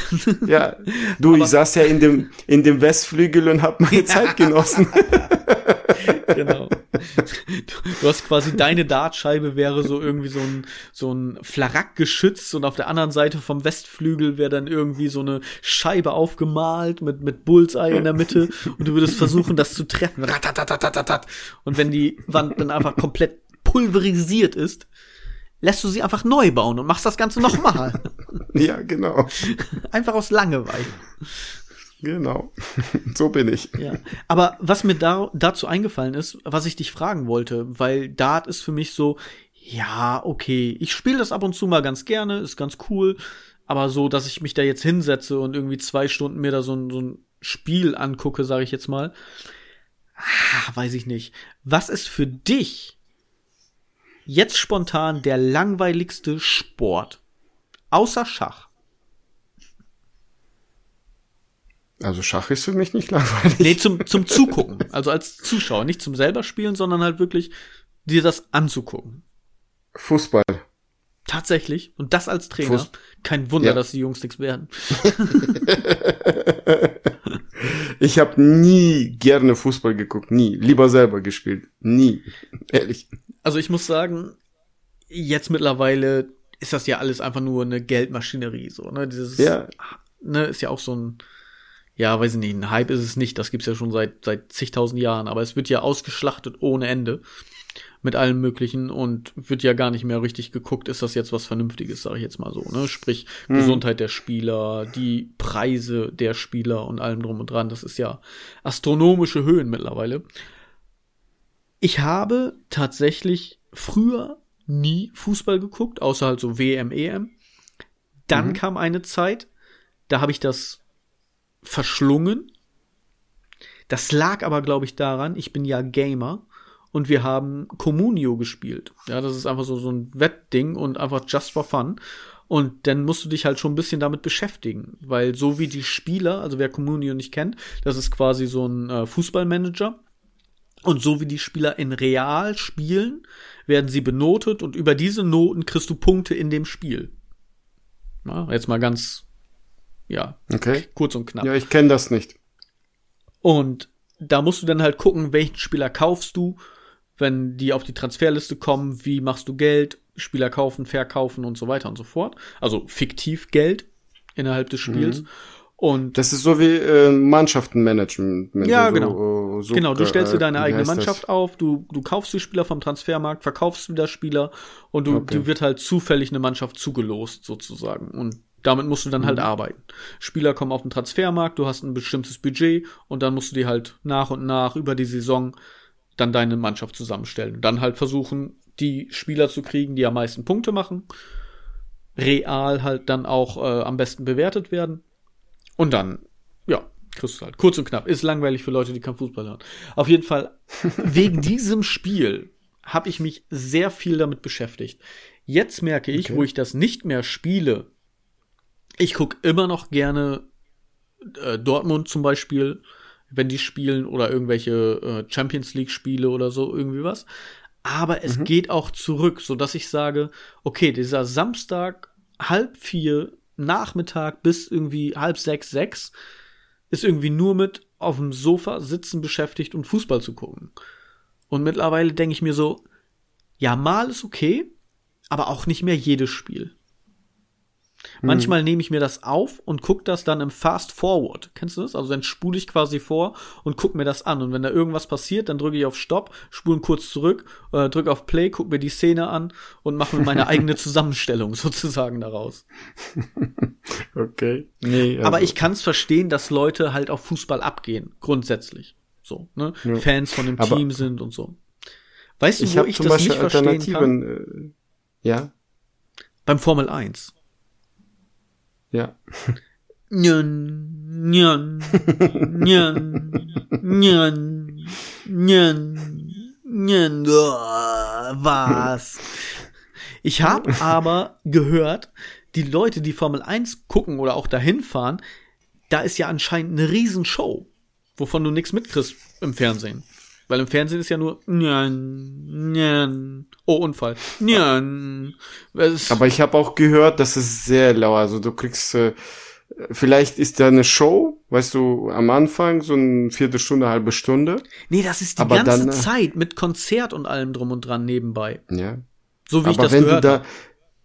ja, du, Aber ich saß ja in dem, in dem Westflügel und hab meine Zeit genossen. genau. Du hast quasi deine Dartscheibe wäre so irgendwie so ein, so ein Flarack geschützt und auf der anderen Seite vom Westflügel wäre dann irgendwie so eine Scheibe aufgemalt mit, mit Bullseye in der Mitte und du würdest versuchen, das zu treffen. Und wenn die Wand dann einfach komplett pulverisiert ist, lässt du sie einfach neu bauen und machst das Ganze nochmal. ja, genau. Einfach aus Langeweile. Genau. so bin ich. Ja. Aber was mir da, dazu eingefallen ist, was ich dich fragen wollte, weil Dart ist für mich so, ja, okay, ich spiele das ab und zu mal ganz gerne, ist ganz cool, aber so, dass ich mich da jetzt hinsetze und irgendwie zwei Stunden mir da so ein, so ein Spiel angucke, sage ich jetzt mal, ah, weiß ich nicht. Was ist für dich Jetzt spontan der langweiligste Sport. Außer Schach. Also Schach ist für mich nicht langweilig. Nee, zum, zum Zugucken. Also als Zuschauer. Nicht zum selber spielen, sondern halt wirklich dir das anzugucken. Fußball. Tatsächlich. Und das als Trainer. Fuß Kein Wunder, ja. dass die Jungs nichts werden. ich habe nie gerne Fußball geguckt. Nie. Lieber selber gespielt. Nie. Ehrlich. Also ich muss sagen, jetzt mittlerweile ist das ja alles einfach nur eine Geldmaschinerie, so, ne? Dieses, ja. ne, ist ja auch so ein, ja, weiß ich nicht, ein Hype ist es nicht, das gibt's ja schon seit, seit zigtausend Jahren, aber es wird ja ausgeschlachtet ohne Ende. mit allem möglichen und wird ja gar nicht mehr richtig geguckt, ist das jetzt was Vernünftiges, sage ich jetzt mal so, ne? Sprich mhm. Gesundheit der Spieler, die Preise der Spieler und allem drum und dran, das ist ja astronomische Höhen mittlerweile. Ich habe tatsächlich früher nie Fußball geguckt, außer halt so WM, EM. Dann mhm. kam eine Zeit, da habe ich das verschlungen. Das lag aber, glaube ich, daran, ich bin ja Gamer und wir haben Communio gespielt. Ja, das ist einfach so, so ein Wettding und einfach just for fun. Und dann musst du dich halt schon ein bisschen damit beschäftigen, weil so wie die Spieler, also wer Communio nicht kennt, das ist quasi so ein äh, Fußballmanager. Und so wie die Spieler in real spielen, werden sie benotet und über diese Noten kriegst du Punkte in dem Spiel. Ja, jetzt mal ganz, ja, okay. kurz und knapp. Ja, ich kenne das nicht. Und da musst du dann halt gucken, welchen Spieler kaufst du wenn die auf die Transferliste kommen, wie machst du Geld, Spieler kaufen, verkaufen und so weiter und so fort. Also fiktiv Geld innerhalb des Spiels. Mhm. Und das ist so wie äh, Mannschaftenmanagement. Ja, so, genau. Äh, so, genau, du stellst dir deine äh, eigene Mannschaft das? auf, du, du kaufst die Spieler vom Transfermarkt, verkaufst wieder Spieler und du, okay. du wird halt zufällig eine Mannschaft zugelost sozusagen. Und damit musst du dann halt mhm. arbeiten. Spieler kommen auf den Transfermarkt, du hast ein bestimmtes Budget und dann musst du die halt nach und nach über die Saison dann deine Mannschaft zusammenstellen. Und dann halt versuchen, die Spieler zu kriegen, die am meisten Punkte machen. Real halt dann auch äh, am besten bewertet werden. Und dann, ja, kriegst du halt. Kurz und knapp. Ist langweilig für Leute, die kein Fußball hören. Auf jeden Fall, wegen diesem Spiel habe ich mich sehr viel damit beschäftigt. Jetzt merke ich, okay. wo ich das nicht mehr spiele, ich gucke immer noch gerne äh, Dortmund zum Beispiel wenn die spielen oder irgendwelche äh, Champions League Spiele oder so irgendwie was. Aber es mhm. geht auch zurück, so dass ich sage, okay, dieser Samstag halb vier Nachmittag bis irgendwie halb sechs sechs ist irgendwie nur mit auf dem Sofa sitzen beschäftigt und Fußball zu gucken. Und mittlerweile denke ich mir so, ja, mal ist okay, aber auch nicht mehr jedes Spiel. Hm. Manchmal nehme ich mir das auf und gucke das dann im Fast Forward. Kennst du das? Also dann spule ich quasi vor und gucke mir das an. Und wenn da irgendwas passiert, dann drücke ich auf Stopp, spule kurz zurück, äh, drücke auf Play, gucke mir die Szene an und mache mir meine eigene Zusammenstellung sozusagen daraus. Okay. Nee, also. Aber ich kann es verstehen, dass Leute halt auf Fußball abgehen, grundsätzlich. So, ne? Ja. Fans von dem Aber Team sind und so. Weißt du, ich wo ich das Beispiel nicht verstehen kann? Äh, ja. Beim Formel 1. Ja. Njön, njön, njön, njön, njön, njön, was? Ich habe aber gehört, die Leute, die Formel 1 gucken oder auch dahin fahren, da ist ja anscheinend eine Riesenshow, wovon du nichts mitkriegst im Fernsehen. Weil im Fernsehen ist ja nur njan, njan. Oh, Unfall. Njan. Aber ich habe auch gehört, dass es sehr laut. Also du kriegst äh, vielleicht ist da eine Show, weißt du, am Anfang so eine Viertelstunde, halbe Stunde. Nee, das ist die aber ganze dann, äh, Zeit mit Konzert und allem drum und dran nebenbei. Ja. So wie aber ich das wenn gehört du da,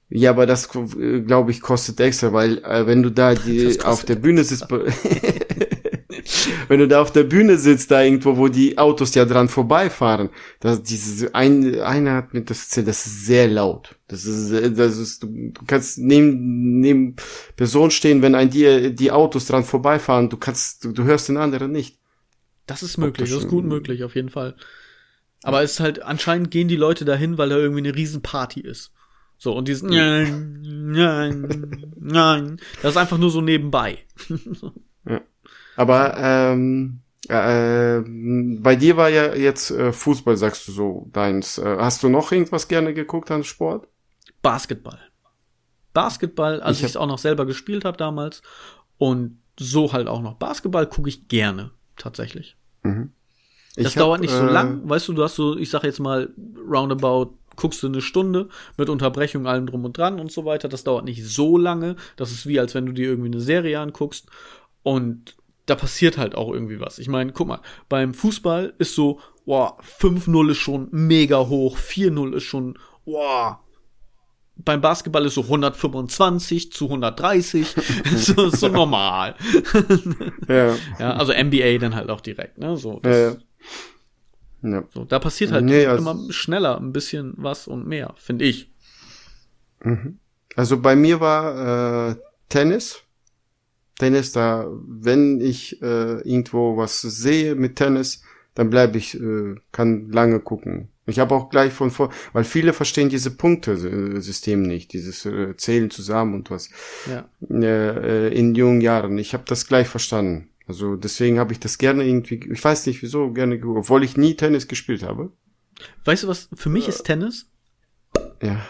Ja, aber das äh, glaube ich kostet extra, weil äh, wenn du da die auf der Bühne sitzt, wenn du da auf der Bühne sitzt, da irgendwo, wo die Autos ja dran vorbeifahren, das, diese, ein, einer hat mir das erzählt, das ist sehr laut. Das ist, das ist, du kannst neben, neben Person stehen, wenn ein dir die Autos dran vorbeifahren, du kannst, du, du hörst den anderen nicht. Das ist möglich, das ist gut möglich, auf jeden Fall. Aber es ist halt, anscheinend gehen die Leute dahin, weil da irgendwie eine Riesenparty ist. So, und dieses nein, nein, nein, das ist einfach nur so nebenbei. ja. Aber ähm, äh, bei dir war ja jetzt äh, Fußball, sagst du so, deins. Äh, hast du noch irgendwas gerne geguckt an Sport? Basketball. Basketball, als ich es auch noch selber gespielt habe damals. Und so halt auch noch. Basketball gucke ich gerne, tatsächlich. Mhm. Das dauert nicht so äh, lang, weißt du, du hast so, ich sag jetzt mal, roundabout guckst du eine Stunde mit Unterbrechung allem drum und dran und so weiter. Das dauert nicht so lange. Das ist wie, als wenn du dir irgendwie eine Serie anguckst. Und da passiert halt auch irgendwie was. Ich meine, guck mal, beim Fußball ist so, wow, 5-0 ist schon mega hoch, 4-0 ist schon, wow. Beim Basketball ist so 125 zu 130, so, so normal. ja. ja. Also NBA dann halt auch direkt, ne? So, das, ja, ja. So, da passiert halt nee, also immer schneller ein bisschen was und mehr, finde ich. Mhm. Also bei mir war äh, Tennis. Tennis, da, wenn ich äh, irgendwo was sehe mit Tennis, dann bleibe ich, äh, kann lange gucken. Ich habe auch gleich von vor, weil viele verstehen diese Punktesystem nicht, dieses äh, Zählen zusammen und was. Ja. Äh, in jungen Jahren. Ich habe das gleich verstanden. Also deswegen habe ich das gerne irgendwie, ich weiß nicht wieso, gerne, obwohl ich nie Tennis gespielt habe. Weißt du was, für mich äh, ist Tennis? Ja.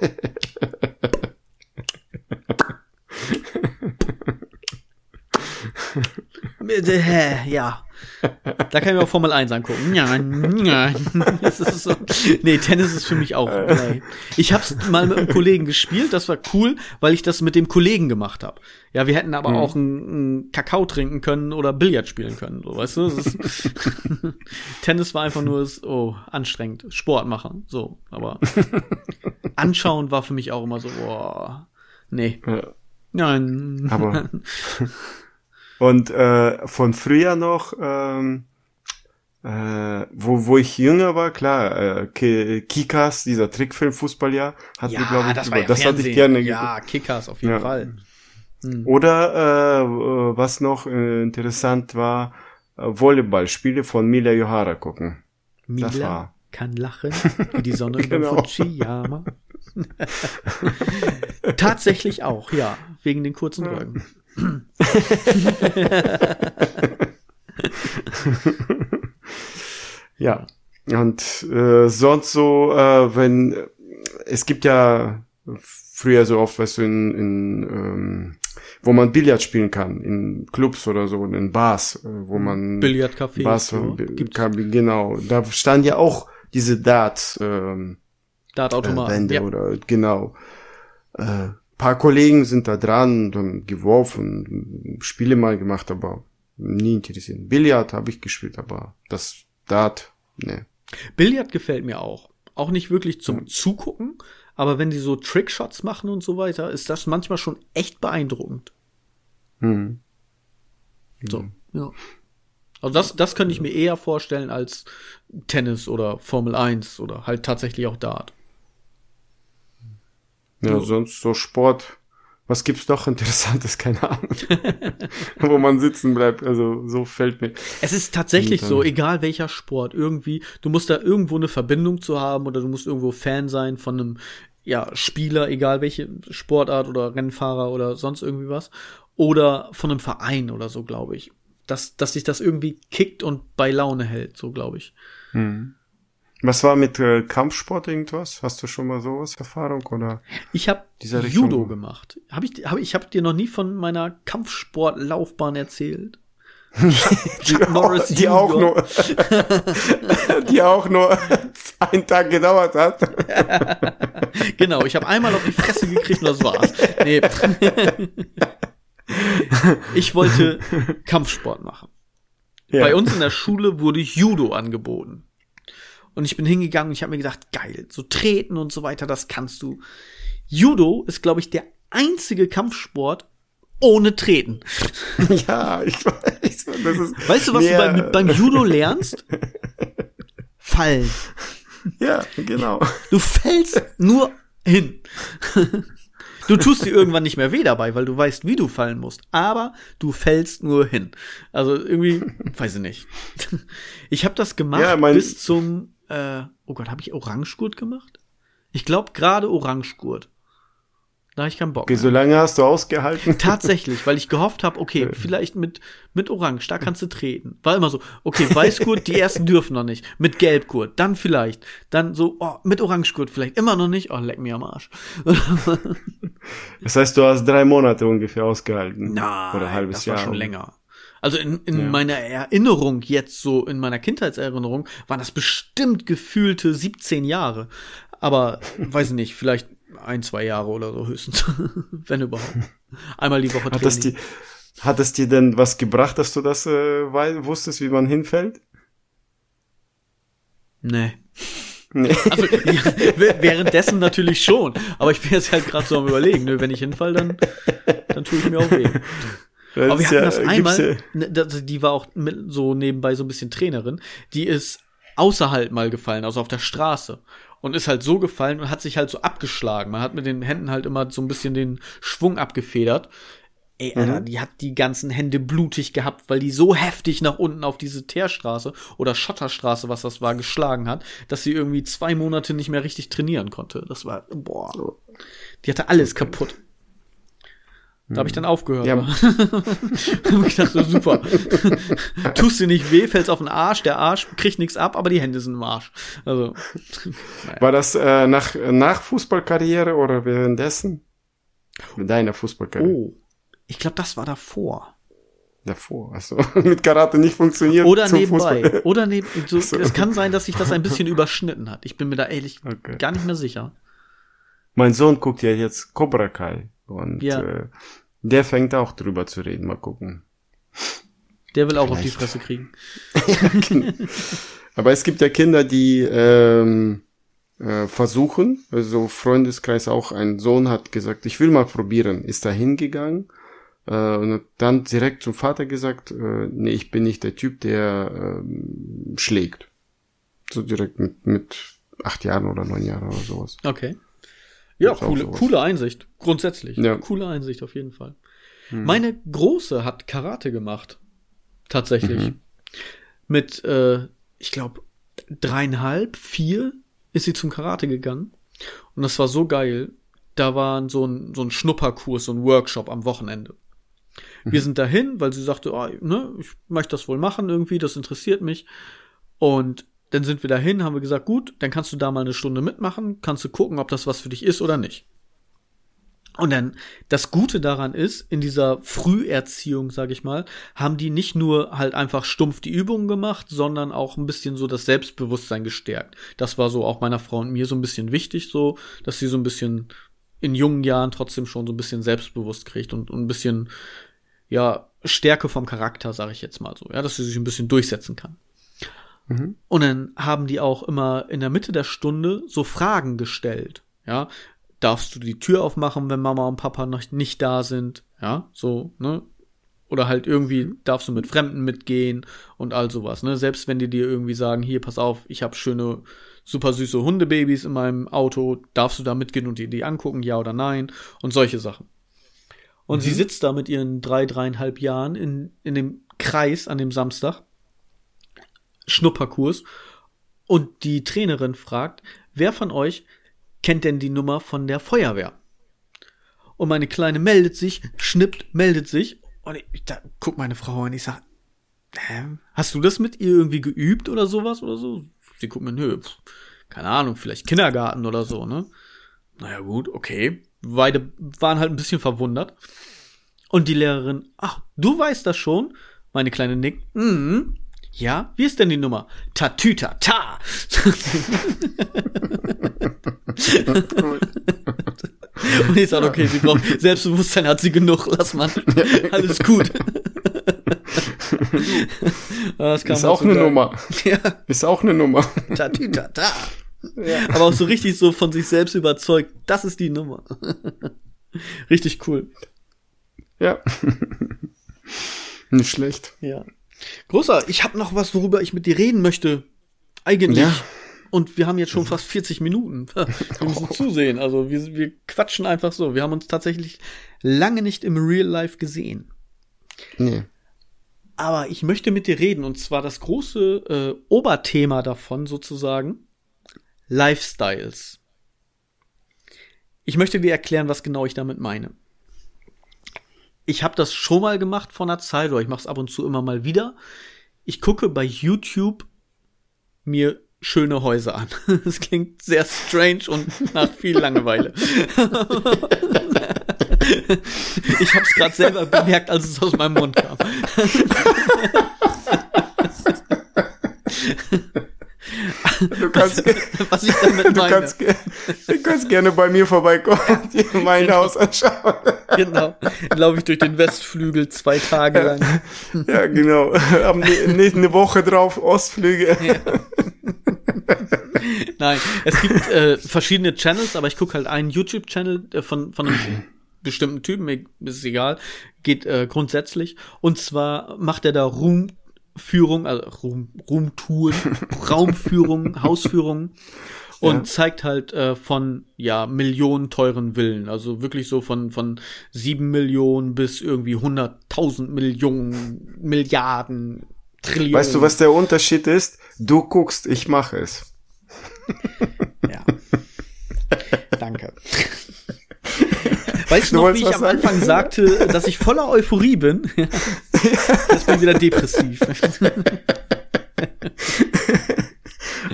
ja. Da kann ich mir auch Formel 1 angucken. Ja, ja. So. Nee, Tennis ist für mich auch. Nee. Ich hab's mal mit einem Kollegen gespielt, das war cool, weil ich das mit dem Kollegen gemacht habe. Ja, wir hätten aber mhm. auch einen Kakao trinken können oder Billard spielen können, so, weißt du? Ist, Tennis war einfach nur oh, anstrengend, Sport machen, so, aber anschauen war für mich auch immer so, boah, nee. Ja. Nein. Aber Und äh, von früher noch, ähm, äh, wo, wo ich jünger war, klar, äh, Kikas, dieser Trickfilm Fußballjahr, hat ja, mir, glaube ich, das, über, ja das hatte ich gerne. Ja, Kikas auf jeden ja. Fall. Hm. Oder äh, was noch äh, interessant war, äh, Volleyballspiele von Mila Johara gucken. Mila das war. kann lachen wie die Sonne genau. über Fujiyama. Tatsächlich auch, ja, wegen den kurzen Röcken. ja. Und äh, sonst so, äh, wenn es gibt ja früher so oft, was du, in, in ähm, wo man Billard spielen kann, in Clubs oder so, in Bars, äh, wo man Billardcafés Bars, so, genau. Da stand ja auch diese Dart ähm, Dartautomaten äh, ja. oder genau. Äh, paar Kollegen sind da dran, haben geworfen, Spiele mal gemacht, aber nie interessiert. Billard habe ich gespielt, aber das Dart, ne. Billard gefällt mir auch. Auch nicht wirklich zum ja. Zugucken, aber wenn die so Trickshots machen und so weiter, ist das manchmal schon echt beeindruckend. Hm. So, ja. Also das, das könnte ich mir eher vorstellen als Tennis oder Formel 1 oder halt tatsächlich auch Dart. Ja, so. sonst so Sport. Was gibt's noch Interessantes? Keine Ahnung. Wo man sitzen bleibt. Also so fällt mir. Es ist tatsächlich so, egal welcher Sport, irgendwie, du musst da irgendwo eine Verbindung zu haben oder du musst irgendwo Fan sein von einem ja, Spieler, egal welche Sportart oder Rennfahrer oder sonst irgendwie was. Oder von einem Verein oder so, glaube ich. Dass, dass sich das irgendwie kickt und bei Laune hält, so glaube ich. Hm. Was war mit äh, Kampfsport irgendwas? Hast du schon mal sowas Erfahrung oder? Ich habe Judo gemacht. Hab ich hab ich hab dir noch nie von meiner Kampfsportlaufbahn erzählt. die, die auch nur die auch nur einen Tag gedauert hat. genau, ich habe einmal auf die Fresse gekriegt und das war's. Nee. ich wollte Kampfsport machen. Ja. Bei uns in der Schule wurde Judo angeboten. Und ich bin hingegangen und ich habe mir gedacht, geil, so treten und so weiter, das kannst du. Judo ist, glaube ich, der einzige Kampfsport ohne Treten. Ja, ich weiß. Das ist weißt du, was du beim, beim Judo lernst? Fallen. Ja, genau. Du fällst nur hin. Du tust dir irgendwann nicht mehr weh dabei, weil du weißt, wie du fallen musst. Aber du fällst nur hin. Also irgendwie, weiß ich nicht. Ich habe das gemacht ja, bis zum äh, oh Gott, habe ich Orangegurt gemacht? Ich glaube gerade Orangegurt. Da habe ich keinen Bock. Okay, mehr. so lange hast du ausgehalten? Tatsächlich, weil ich gehofft habe, okay, vielleicht mit, mit Orange, da kannst du treten. War immer so, okay, Weißgurt, die ersten dürfen noch nicht. Mit Gelbgurt, dann vielleicht. Dann so, oh, mit Orangegurt vielleicht. Immer noch nicht. Oh, leck mir am Arsch. das heißt, du hast drei Monate ungefähr ausgehalten. Nein, Oder ein halbes das Jahr. war schon länger. Also in, in ja. meiner Erinnerung jetzt so, in meiner Kindheitserinnerung, waren das bestimmt gefühlte 17 Jahre. Aber weiß nicht, vielleicht ein, zwei Jahre oder so höchstens. Wenn überhaupt. Einmal die Woche Hat das, die, hat es dir denn was gebracht, dass du das äh, wusstest, wie man hinfällt? Nee. Nee. Also, ja, währenddessen natürlich schon. Aber ich bin jetzt halt gerade so am überlegen, ne? wenn ich hinfall, dann, dann tue ich mir auch weh. Das Aber wir hatten ja, das einmal, ne, die war auch so nebenbei so ein bisschen Trainerin, die ist außerhalb mal gefallen, also auf der Straße. Und ist halt so gefallen und hat sich halt so abgeschlagen. Man hat mit den Händen halt immer so ein bisschen den Schwung abgefedert. Ey, Alter, mhm. die hat die ganzen Hände blutig gehabt, weil die so heftig nach unten auf diese Teerstraße oder Schotterstraße, was das war, geschlagen hat, dass sie irgendwie zwei Monate nicht mehr richtig trainieren konnte. Das war, boah. Die hatte alles kaputt. Da habe ich dann aufgehört. Ja. hab ich dachte, super. Tust dir nicht weh, fällst auf den Arsch, der Arsch kriegt nichts ab, aber die Hände sind im Arsch. Also, naja. War das äh, nach, nach Fußballkarriere oder währenddessen? Deiner Fußballkarriere? Oh, ich glaube, das war davor. Davor, also mit Karate nicht funktioniert. Oder nebenbei. Fußball. Oder neben, so, so. Es kann sein, dass sich das ein bisschen überschnitten hat. Ich bin mir da ehrlich okay. gar nicht mehr sicher. Mein Sohn guckt ja jetzt Cobra Kai. Und ja. äh, der fängt auch drüber zu reden. Mal gucken. Der will auch Vielleicht. auf die Fresse kriegen. Genau. Aber es gibt ja Kinder, die ähm, äh, versuchen. Also Freundeskreis auch ein Sohn hat gesagt, ich will mal probieren. Ist da hingegangen äh, und dann direkt zum Vater gesagt, äh, nee, ich bin nicht der Typ, der äh, schlägt. So direkt mit, mit acht Jahren oder neun Jahren oder sowas. Okay. Ja, coole, coole Einsicht. Grundsätzlich. Ja. Coole Einsicht auf jeden Fall. Hm. Meine Große hat Karate gemacht. Tatsächlich. Mhm. Mit, äh, ich glaube, dreieinhalb, vier ist sie zum Karate gegangen. Und das war so geil. Da war so ein, so ein Schnupperkurs, so ein Workshop am Wochenende. Mhm. Wir sind dahin, weil sie sagte, oh, ne, ich möchte das wohl machen irgendwie, das interessiert mich. Und dann sind wir dahin, haben wir gesagt, gut, dann kannst du da mal eine Stunde mitmachen, kannst du gucken, ob das was für dich ist oder nicht. Und dann das Gute daran ist, in dieser Früherziehung, sag ich mal, haben die nicht nur halt einfach stumpf die Übungen gemacht, sondern auch ein bisschen so das Selbstbewusstsein gestärkt. Das war so auch meiner Frau und mir so ein bisschen wichtig, so, dass sie so ein bisschen in jungen Jahren trotzdem schon so ein bisschen selbstbewusst kriegt und, und ein bisschen, ja, Stärke vom Charakter, sag ich jetzt mal so, ja, dass sie sich ein bisschen durchsetzen kann. Mhm. Und dann haben die auch immer in der Mitte der Stunde so Fragen gestellt. Ja, darfst du die Tür aufmachen, wenn Mama und Papa noch nicht da sind? Ja, so, ne? Oder halt irgendwie mhm. darfst du mit Fremden mitgehen und all sowas, ne? Selbst wenn die dir irgendwie sagen, hier, pass auf, ich habe schöne, super süße Hundebabys in meinem Auto, darfst du da mitgehen und dir die angucken, ja oder nein? Und solche Sachen. Und mhm. sie sitzt da mit ihren drei, dreieinhalb Jahren in, in dem Kreis an dem Samstag Schnupperkurs und die Trainerin fragt, wer von euch kennt denn die Nummer von der Feuerwehr? Und meine Kleine meldet sich, schnippt, meldet sich und ich, da guck meine Frau an, ich sag, hä, hast du das mit ihr irgendwie geübt oder sowas oder so? Sie guckt mir, nö, keine Ahnung, vielleicht Kindergarten oder so, ne? Naja, gut, okay. Beide waren halt ein bisschen verwundert. Und die Lehrerin, ach, du weißt das schon? Meine Kleine nickt, mhm. Ja, wie ist denn die Nummer? Tatütata. Und ich sage, okay, sie braucht Selbstbewusstsein hat sie genug, lass mal. Alles gut. ist auch eine Nummer. Ja. Ist auch eine Nummer. Tatütata. Ja. Aber auch so richtig so von sich selbst überzeugt, das ist die Nummer. richtig cool. Ja. Nicht schlecht. Ja. Großer, ich habe noch was, worüber ich mit dir reden möchte. Eigentlich. Ja. Und wir haben jetzt schon fast 40 Minuten. Wir müssen zusehen. Also wir, wir quatschen einfach so. Wir haben uns tatsächlich lange nicht im Real Life gesehen. Nee. Aber ich möchte mit dir reden und zwar das große äh, Oberthema davon sozusagen. Lifestyles. Ich möchte dir erklären, was genau ich damit meine ich habe das schon mal gemacht vor einer Zeit, oder ich mache es ab und zu immer mal wieder. Ich gucke bei YouTube mir schöne Häuser an. Das klingt sehr strange und nach viel Langeweile. ich habe es gerade selber bemerkt, als es aus meinem Mund kam. Du kannst, was ich damit du meine. Kannst, du kannst gerne bei mir vorbeikommen und dir mein genau. Haus anschauen. Genau. Laufe ich durch den Westflügel zwei Tage lang. Ja, genau. Am ne, eine Woche drauf Ostflügel. Ja. Nein, es gibt äh, verschiedene Channels, aber ich gucke halt einen YouTube-Channel äh, von, von einem bestimmten Typen, ist egal, geht äh, grundsätzlich. Und zwar macht er da Ruhmführung, also Ruhm, Ruhmtouren, Raumführung, Hausführung und ja. zeigt halt äh, von ja Millionen teuren Villen, also wirklich so von von sieben Millionen bis irgendwie hunderttausend Millionen Milliarden Trillionen. Weißt du, was der Unterschied ist? Du guckst, ich mache es. Ja. Danke. Weißt du, du noch, wie ich am sagen? Anfang sagte, dass ich voller Euphorie bin? Jetzt bin ich wieder depressiv.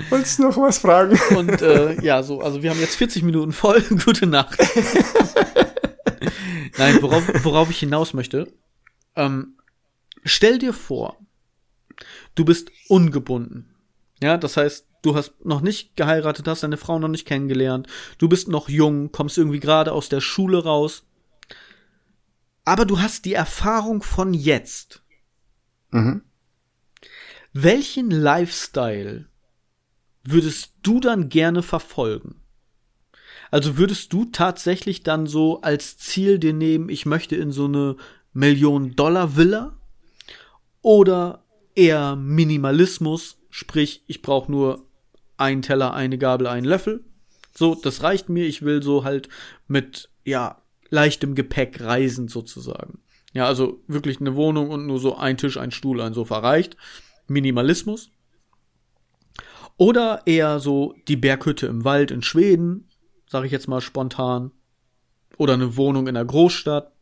Wolltest du noch was fragen? Und äh, ja, so, also wir haben jetzt 40 Minuten voll. Gute Nacht. Nein, worauf, worauf ich hinaus möchte. Ähm, stell dir vor, du bist ungebunden. Ja, das heißt, du hast noch nicht geheiratet, hast deine Frau noch nicht kennengelernt, du bist noch jung, kommst irgendwie gerade aus der Schule raus. Aber du hast die Erfahrung von jetzt. Mhm. Welchen Lifestyle würdest du dann gerne verfolgen? Also würdest du tatsächlich dann so als Ziel dir nehmen, ich möchte in so eine Million-Dollar-Villa? Oder eher Minimalismus, sprich, ich brauche nur einen Teller, eine Gabel, einen Löffel. So, das reicht mir. Ich will so halt mit, ja, leichtem Gepäck reisen sozusagen. Ja, also wirklich eine Wohnung und nur so ein Tisch, ein Stuhl, ein Sofa reicht. Minimalismus. Oder eher so die Berghütte im Wald in Schweden, sage ich jetzt mal spontan. Oder eine Wohnung in der Großstadt.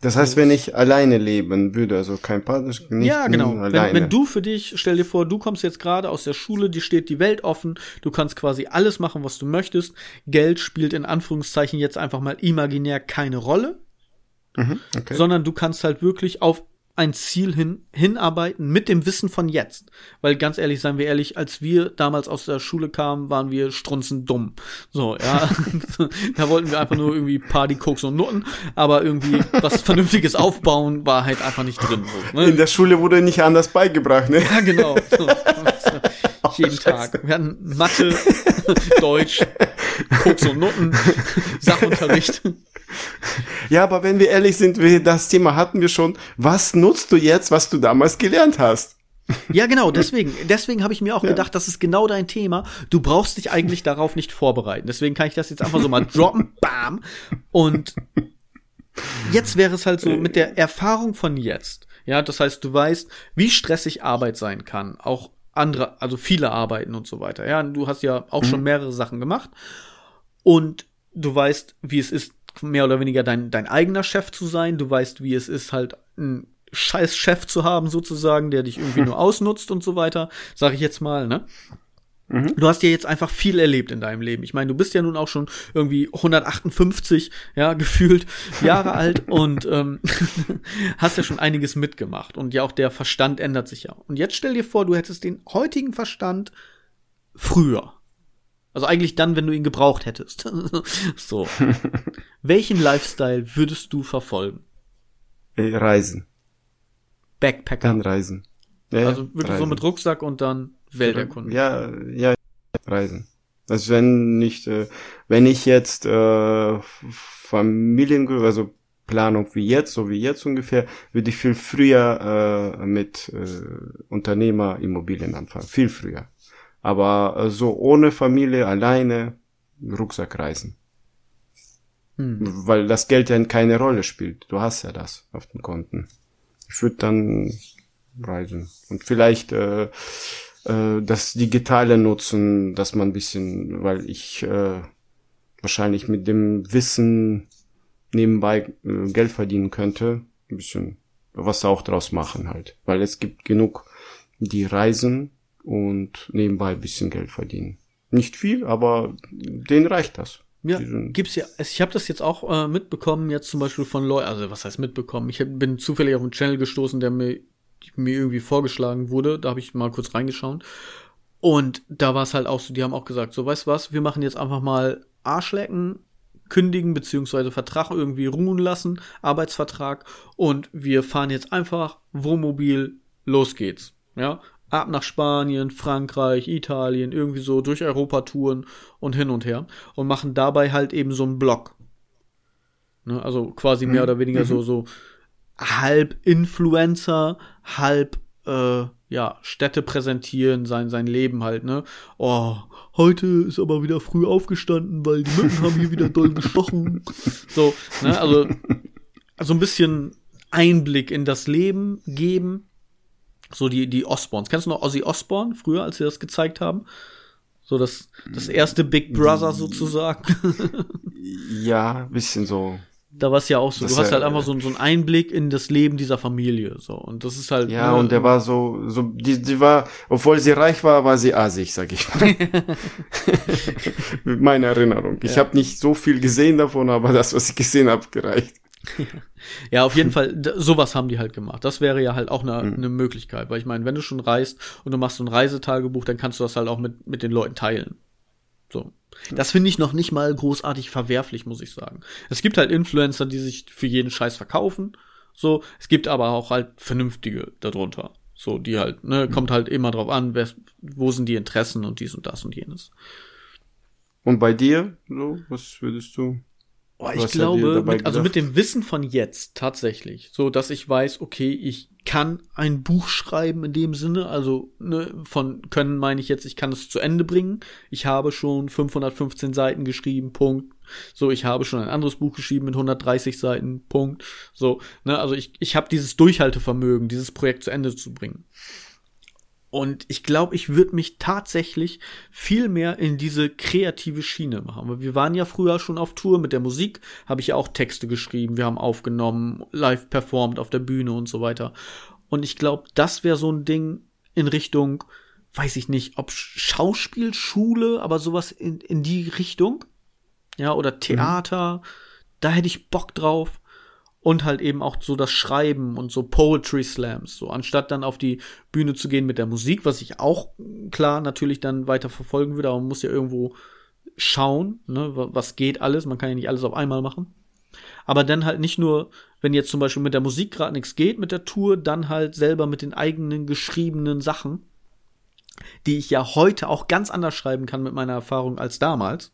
Das heißt, wenn ich alleine leben würde, also kein Partner, nicht Ja, genau. Wenn, wenn, du für dich, stell dir vor, du kommst jetzt gerade aus der Schule, dir steht die Welt offen, du kannst quasi alles machen, was du möchtest. Geld spielt in Anführungszeichen jetzt einfach mal imaginär keine Rolle. Mhm, okay. Sondern du kannst halt wirklich auf ein Ziel hin, hinarbeiten mit dem Wissen von jetzt. Weil ganz ehrlich, seien wir ehrlich, als wir damals aus der Schule kamen, waren wir strunzend dumm. So, ja. da wollten wir einfach nur irgendwie Party, Koks und Nutten, aber irgendwie was Vernünftiges aufbauen war halt einfach nicht drin. So, ne? In der Schule wurde nicht anders beigebracht, ne? Ja, genau. So, jeden Tag. Wir hatten Mathe, Deutsch, Koks und Nutten, Sachunterricht. Ja, aber wenn wir ehrlich sind, das Thema hatten wir schon. Was nutzt du jetzt, was du damals gelernt hast? Ja, genau, deswegen, deswegen habe ich mir auch ja. gedacht, das ist genau dein Thema. Du brauchst dich eigentlich darauf nicht vorbereiten. Deswegen kann ich das jetzt einfach so mal droppen, bam. Und jetzt wäre es halt so mit der Erfahrung von jetzt. Ja, das heißt, du weißt, wie stressig Arbeit sein kann. Auch andere, also viele Arbeiten und so weiter. Ja, du hast ja auch mhm. schon mehrere Sachen gemacht. Und du weißt, wie es ist, mehr oder weniger dein, dein eigener Chef zu sein. Du weißt, wie es ist, halt ein scheiß Chef zu haben, sozusagen, der dich irgendwie nur ausnutzt und so weiter, sag ich jetzt mal, ne? Mhm. Du hast ja jetzt einfach viel erlebt in deinem Leben. Ich meine, du bist ja nun auch schon irgendwie 158, ja, gefühlt Jahre alt und ähm, hast ja schon einiges mitgemacht. Und ja, auch der Verstand ändert sich ja. Und jetzt stell dir vor, du hättest den heutigen Verstand früher. Also eigentlich dann, wenn du ihn gebraucht hättest. so. Welchen Lifestyle würdest du verfolgen? Äh, reisen. Backpacker. Dann reisen. Ja, also wirklich reisen. so mit Rucksack und dann Welt erkunden. Ja, ja, reisen. Also wenn nicht, äh, wenn ich jetzt äh, Familiengründung, also Planung wie jetzt, so wie jetzt ungefähr, würde ich viel früher äh, mit äh, Unternehmerimmobilien anfangen. Viel früher. Aber äh, so ohne Familie, alleine, Rucksack reisen. Hm. Weil das Geld ja keine Rolle spielt. Du hast ja das auf den Konten. Ich würde dann reisen. Und vielleicht äh, äh, das Digitale nutzen, dass man ein bisschen, weil ich äh, wahrscheinlich mit dem Wissen nebenbei äh, Geld verdienen könnte, ein bisschen was auch draus machen halt. Weil es gibt genug, die reisen und nebenbei ein bisschen Geld verdienen. Nicht viel, aber denen reicht das. Ja, gibt's ja. Ich habe das jetzt auch äh, mitbekommen, jetzt zum Beispiel von Leuten, also was heißt mitbekommen? Ich bin zufällig auf einen Channel gestoßen, der mir, mir irgendwie vorgeschlagen wurde. Da habe ich mal kurz reingeschaut. Und da war es halt auch so, die haben auch gesagt, so, weißt du was, wir machen jetzt einfach mal Arschlecken, kündigen, beziehungsweise Vertrag irgendwie ruhen lassen, Arbeitsvertrag, und wir fahren jetzt einfach Wohnmobil, los geht's. Ja, ab nach Spanien, Frankreich, Italien, irgendwie so durch Europa touren und hin und her und machen dabei halt eben so einen Blog. Ne? Also quasi mehr mhm. oder weniger mhm. so, so halb Influencer, halb äh, ja, Städte präsentieren, sein, sein Leben halt, ne? Oh, heute ist aber wieder früh aufgestanden, weil die Mücken haben hier wieder doll gestochen. So, ne? Also, so ein bisschen Einblick in das Leben geben. So die, die Osborns. Kennst du noch Ozzy Osbourne früher, als sie das gezeigt haben? So das, das erste Big Brother sozusagen. ja, bisschen so. Da war es ja auch so. Das du hast halt einfach so, so einen Einblick in das Leben dieser Familie. So. Und das ist halt. Ja, ne, und der war so, so, die, die war, obwohl sie reich war, war sie asig, sag ich mal. Mit meiner Erinnerung. Ich ja. habe nicht so viel gesehen davon, aber das, was ich gesehen habe, gereicht. ja, auf jeden Fall, sowas haben die halt gemacht. Das wäre ja halt auch eine, mhm. eine Möglichkeit, weil ich meine, wenn du schon reist und du machst so ein Reisetagebuch, dann kannst du das halt auch mit, mit den Leuten teilen. So. Das finde ich noch nicht mal großartig verwerflich, muss ich sagen. Es gibt halt Influencer, die sich für jeden Scheiß verkaufen. So, es gibt aber auch halt vernünftige darunter. So, die halt, ne, mhm. kommt halt immer drauf an, wer, wo sind die Interessen und dies und das und jenes. Und bei dir, so, was würdest du? Oh, ich glaube, mit, also mit dem Wissen von jetzt tatsächlich, so dass ich weiß, okay, ich kann ein Buch schreiben in dem Sinne, also ne, von können meine ich jetzt, ich kann es zu Ende bringen. Ich habe schon 515 Seiten geschrieben, Punkt. So, ich habe schon ein anderes Buch geschrieben mit 130 Seiten, Punkt. So, ne, also ich ich habe dieses Durchhaltevermögen, dieses Projekt zu Ende zu bringen. Und ich glaube, ich würde mich tatsächlich viel mehr in diese kreative Schiene machen. Wir waren ja früher schon auf Tour mit der Musik, habe ich ja auch Texte geschrieben, wir haben aufgenommen, live performt auf der Bühne und so weiter. Und ich glaube, das wäre so ein Ding in Richtung, weiß ich nicht, ob Schauspielschule, aber sowas in, in die Richtung. Ja, oder Theater. Mhm. Da hätte ich Bock drauf und halt eben auch so das Schreiben und so Poetry Slams, so anstatt dann auf die Bühne zu gehen mit der Musik, was ich auch klar natürlich dann weiter verfolgen würde, aber man muss ja irgendwo schauen, ne, was geht alles, man kann ja nicht alles auf einmal machen. Aber dann halt nicht nur, wenn jetzt zum Beispiel mit der Musik gerade nichts geht mit der Tour, dann halt selber mit den eigenen geschriebenen Sachen, die ich ja heute auch ganz anders schreiben kann mit meiner Erfahrung als damals.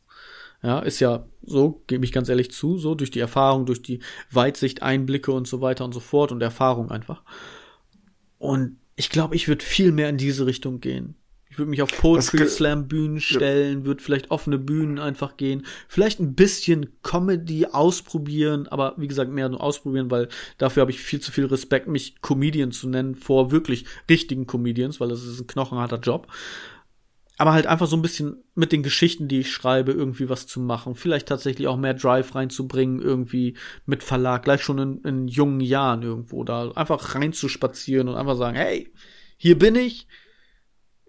Ja, ist ja so, gebe ich ganz ehrlich zu, so durch die Erfahrung, durch die Weitsicht, Einblicke und so weiter und so fort und Erfahrung einfach. Und ich glaube, ich würde viel mehr in diese Richtung gehen. Ich würde mich auf Poetry Slam Bühnen stellen, würde vielleicht offene Bühnen einfach gehen, vielleicht ein bisschen Comedy ausprobieren, aber wie gesagt, mehr nur ausprobieren, weil dafür habe ich viel zu viel Respekt, mich Comedian zu nennen vor wirklich richtigen Comedians, weil das ist ein knochenharter Job aber halt einfach so ein bisschen mit den Geschichten, die ich schreibe, irgendwie was zu machen. Vielleicht tatsächlich auch mehr Drive reinzubringen, irgendwie mit Verlag, gleich schon in, in jungen Jahren irgendwo, da einfach reinzuspazieren und einfach sagen, hey, hier bin ich.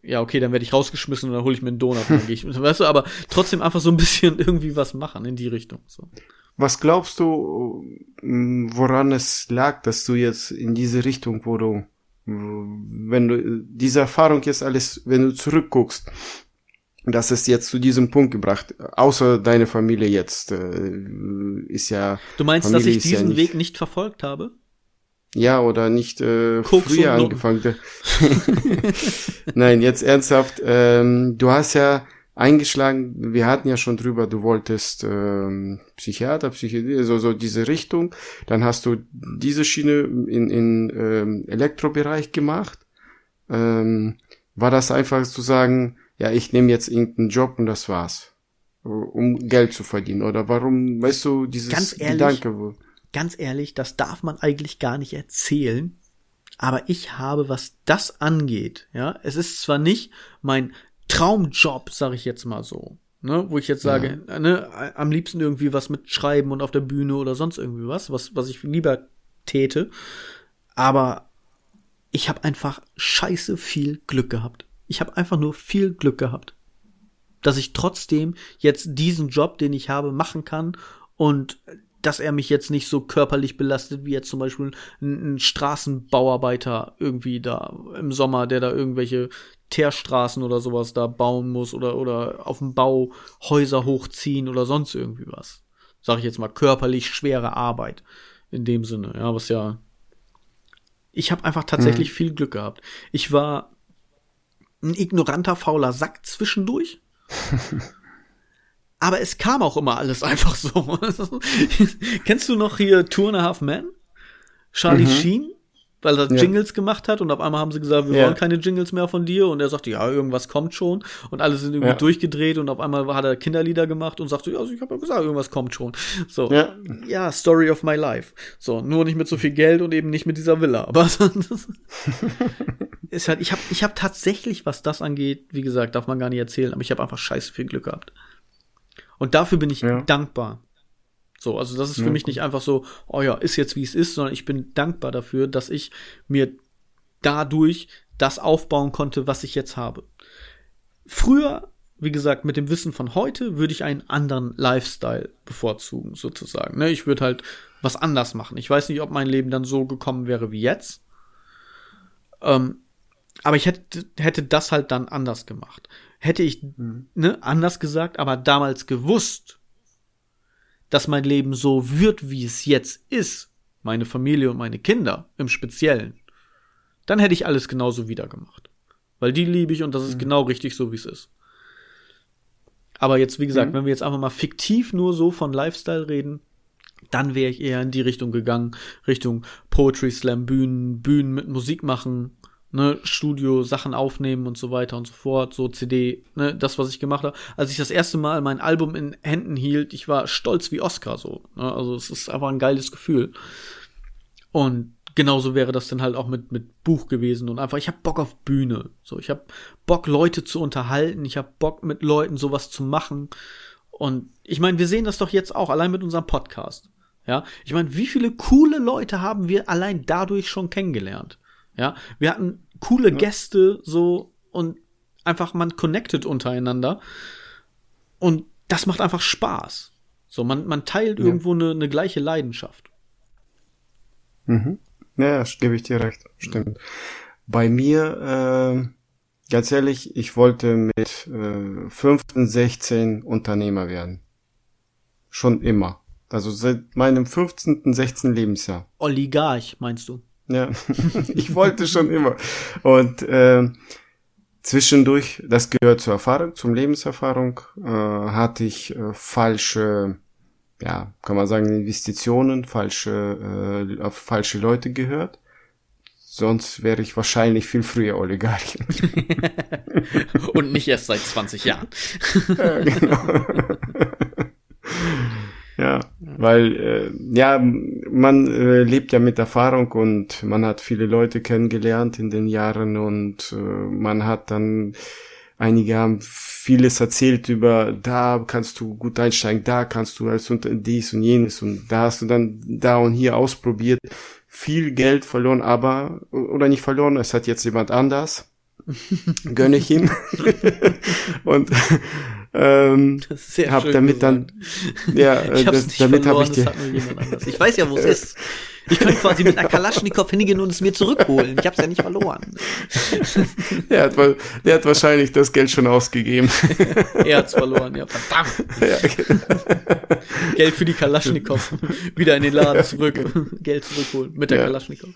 Ja, okay, dann werde ich rausgeschmissen und dann hole ich mir einen Donut und dann gehe ich, weißt du, aber trotzdem einfach so ein bisschen irgendwie was machen in die Richtung. So. Was glaubst du, woran es lag, dass du jetzt in diese Richtung, wo du wenn du diese Erfahrung jetzt alles, wenn du zurückguckst, dass es jetzt zu diesem Punkt gebracht, außer deine Familie jetzt äh, ist ja. Du meinst, Familie dass ich diesen ja nicht, Weg nicht verfolgt habe? Ja, oder nicht äh, früher angefangen. Nein, jetzt ernsthaft. Ähm, du hast ja eingeschlagen. Wir hatten ja schon drüber, du wolltest ähm, Psychiater, Psychiatrie, so, so diese Richtung. Dann hast du diese Schiene in, in ähm, Elektrobereich gemacht. Ähm, war das einfach zu sagen, ja, ich nehme jetzt irgendeinen Job und das war's, um Geld zu verdienen? Oder warum, weißt du, dieses ganz ehrlich, Gedanke? Ganz ehrlich, das darf man eigentlich gar nicht erzählen. Aber ich habe, was das angeht, ja, es ist zwar nicht mein Traumjob, sag ich jetzt mal so. Ne, wo ich jetzt sage, ja. ne, am liebsten irgendwie was mitschreiben und auf der Bühne oder sonst irgendwie was, was, was ich lieber täte. Aber ich habe einfach scheiße viel Glück gehabt. Ich habe einfach nur viel Glück gehabt, dass ich trotzdem jetzt diesen Job, den ich habe, machen kann und dass er mich jetzt nicht so körperlich belastet wie jetzt zum Beispiel ein, ein Straßenbauarbeiter irgendwie da im Sommer, der da irgendwelche Teerstraßen oder sowas da bauen muss oder, oder auf dem Bau Häuser hochziehen oder sonst irgendwie was. Sag ich jetzt mal, körperlich schwere Arbeit. In dem Sinne, ja, was ja. Ich habe einfach tatsächlich mhm. viel Glück gehabt. Ich war ein ignoranter, fauler Sack zwischendurch. aber es kam auch immer alles einfach so. Kennst du noch hier Two and a Half Men? Charlie mhm. Sheen? Weil er ja. Jingles gemacht hat und auf einmal haben sie gesagt, wir ja. wollen keine Jingles mehr von dir und er sagte, ja, irgendwas kommt schon und alle sind irgendwie ja. durchgedreht und auf einmal hat er Kinderlieder gemacht und sagte, ja, also ich habe ja gesagt, irgendwas kommt schon. So, ja. ja, Story of my life. So, nur nicht mit so viel Geld und eben nicht mit dieser Villa, aber ist halt, ich habe ich hab tatsächlich, was das angeht, wie gesagt, darf man gar nicht erzählen, aber ich habe einfach scheiße viel Glück gehabt. Und dafür bin ich dankbar. So, also das ist für ja. mich nicht einfach so, oh ja, ist jetzt wie es ist, sondern ich bin dankbar dafür, dass ich mir dadurch das aufbauen konnte, was ich jetzt habe. Früher, wie gesagt, mit dem Wissen von heute würde ich einen anderen Lifestyle bevorzugen, sozusagen. Ne? Ich würde halt was anders machen. Ich weiß nicht, ob mein Leben dann so gekommen wäre wie jetzt. Ähm, aber ich hätte, hätte das halt dann anders gemacht. Hätte ich mhm. ne, anders gesagt, aber damals gewusst, dass mein Leben so wird, wie es jetzt ist, meine Familie und meine Kinder im Speziellen, dann hätte ich alles genauso wieder gemacht. Weil die liebe ich und das ist mhm. genau richtig so, wie es ist. Aber jetzt, wie gesagt, mhm. wenn wir jetzt einfach mal fiktiv nur so von Lifestyle reden, dann wäre ich eher in die Richtung gegangen, Richtung Poetry Slam, Bühnen, Bühnen mit Musik machen, ne, Studio, Sachen aufnehmen und so weiter und so fort, so CD, ne, das, was ich gemacht habe. Als ich das erste Mal mein Album in Händen hielt, ich war stolz wie Oscar so. Ne, also es ist einfach ein geiles Gefühl. Und genauso wäre das dann halt auch mit mit Buch gewesen und einfach ich habe Bock auf Bühne so ich habe Bock Leute zu unterhalten ich habe Bock mit Leuten sowas zu machen und ich meine wir sehen das doch jetzt auch allein mit unserem Podcast ja ich meine wie viele coole Leute haben wir allein dadurch schon kennengelernt ja, wir hatten coole ja. Gäste so und einfach man connected untereinander und das macht einfach Spaß. So, man, man teilt ja. irgendwo eine, eine gleiche Leidenschaft. Mhm. Ja, gebe ich dir recht. Stimmt. Bei mir, äh, ganz ehrlich, ich wollte mit äh, 15, 16 Unternehmer werden. Schon immer. Also seit meinem 15., 16. Lebensjahr. Oligarch, meinst du? Ja, ich wollte schon immer. Und äh, zwischendurch, das gehört zur Erfahrung, zum Lebenserfahrung, äh, hatte ich äh, falsche, ja, kann man sagen, Investitionen, falsche, äh, auf falsche Leute gehört. Sonst wäre ich wahrscheinlich viel früher Oligarch. Und nicht erst seit 20 Jahren. ja, genau. Weil äh, ja, man äh, lebt ja mit Erfahrung und man hat viele Leute kennengelernt in den Jahren und äh, man hat dann einige haben vieles erzählt über da kannst du gut einsteigen, da kannst du als und dies und jenes und da hast du dann da und hier ausprobiert, viel Geld verloren, aber oder nicht verloren, es hat jetzt jemand anders. Gönne ich ihm. und ähm, hab damit gesagt. dann, ja, ich hab's das, nicht damit habe ich dir. Ich weiß ja, wo es ist. Ich könnte quasi mit einer Kalaschnikow hingehen und es mir zurückholen. Ich hab's ja nicht verloren. er hat, der hat wahrscheinlich das Geld schon ausgegeben. er hat's verloren, ja, verdammt. Ja, genau. Geld für die Kalaschnikow. Wieder in den Laden zurück. Geld zurückholen mit der ja. Kalaschnikow.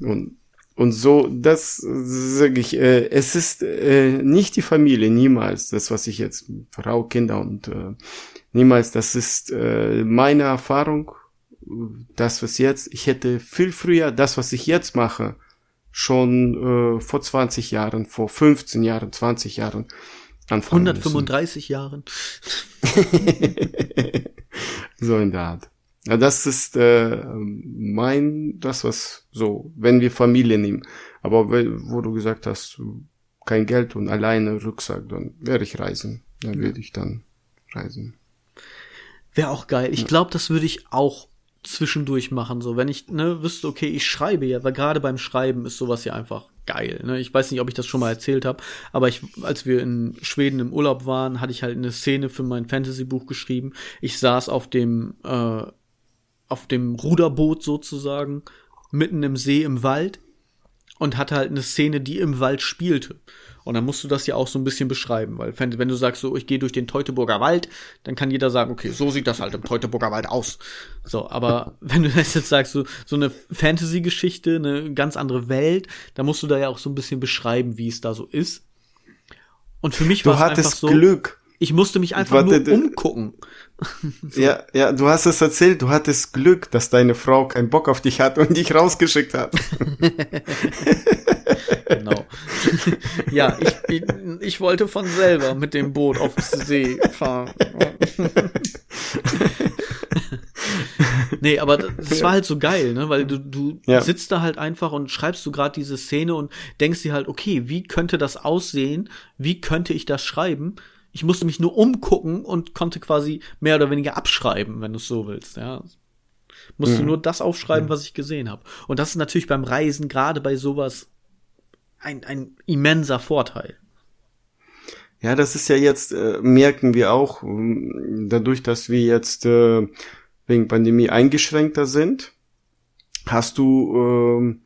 Und und so, das sage ich, äh, es ist äh, nicht die Familie, niemals, das, was ich jetzt, Frau, Kinder und äh, niemals, das ist äh, meine Erfahrung, das, was jetzt, ich hätte viel früher das, was ich jetzt mache, schon äh, vor 20 Jahren, vor 15 Jahren, 20 Jahren anfangen 135 müssen. Jahren. so in der Art. Ja, das ist äh, mein, das was so, wenn wir Familie nehmen. Aber wo du gesagt hast, kein Geld und alleine Rucksack, dann werde ich reisen. Dann ja. würde ich dann reisen. Wäre auch geil. Ich glaube, das würde ich auch zwischendurch machen. So, wenn ich ne wüsste, okay, ich schreibe ja, weil gerade beim Schreiben ist sowas ja einfach geil. Ne? Ich weiß nicht, ob ich das schon mal erzählt habe, aber ich, als wir in Schweden im Urlaub waren, hatte ich halt eine Szene für mein Fantasy-Buch geschrieben. Ich saß auf dem äh, auf dem Ruderboot sozusagen, mitten im See im Wald und hatte halt eine Szene, die im Wald spielte. Und dann musst du das ja auch so ein bisschen beschreiben, weil wenn du sagst, so ich gehe durch den Teutoburger Wald, dann kann jeder sagen, okay, so sieht das halt im Teutoburger Wald aus. So, aber wenn du das jetzt sagst, so, so eine Fantasy-Geschichte, eine ganz andere Welt, dann musst du da ja auch so ein bisschen beschreiben, wie es da so ist. Und für mich war es einfach so. Glück Ich musste mich einfach Warte, nur umgucken. so. Ja, ja, du hast es erzählt, du hattest Glück, dass deine Frau keinen Bock auf dich hat und dich rausgeschickt hat. genau. ja, ich, ich wollte von selber mit dem Boot auf See fahren. nee, aber das war halt so geil, ne? Weil du, du ja. sitzt da halt einfach und schreibst du gerade diese Szene und denkst dir halt, okay, wie könnte das aussehen? Wie könnte ich das schreiben? Ich musste mich nur umgucken und konnte quasi mehr oder weniger abschreiben, wenn du es so willst, ja. Musste mhm. nur das aufschreiben, mhm. was ich gesehen habe. Und das ist natürlich beim Reisen, gerade bei sowas, ein, ein immenser Vorteil. Ja, das ist ja jetzt, äh, merken wir auch, dadurch, dass wir jetzt äh, wegen Pandemie eingeschränkter sind, hast du,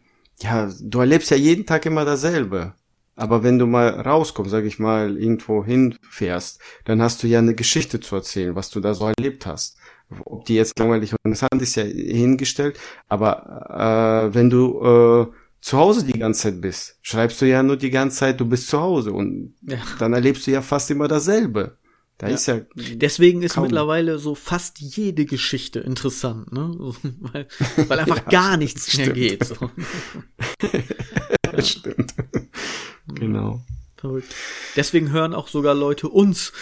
äh, ja, du erlebst ja jeden Tag immer dasselbe. Aber wenn du mal rauskommst, sag ich mal, irgendwo hinfährst, dann hast du ja eine Geschichte zu erzählen, was du da so erlebt hast. Ob die jetzt langweilig und interessant ist, ja hingestellt. Aber äh, wenn du äh, zu Hause die ganze Zeit bist, schreibst du ja nur die ganze Zeit, du bist zu Hause und ja. dann erlebst du ja fast immer dasselbe. Da ja. ist ja. Deswegen ist kaum. mittlerweile so fast jede Geschichte interessant, ne? weil, weil einfach ja, gar nichts mehr geht. So. ja. Stimmt. Genau. Verrückt. Deswegen hören auch sogar Leute uns.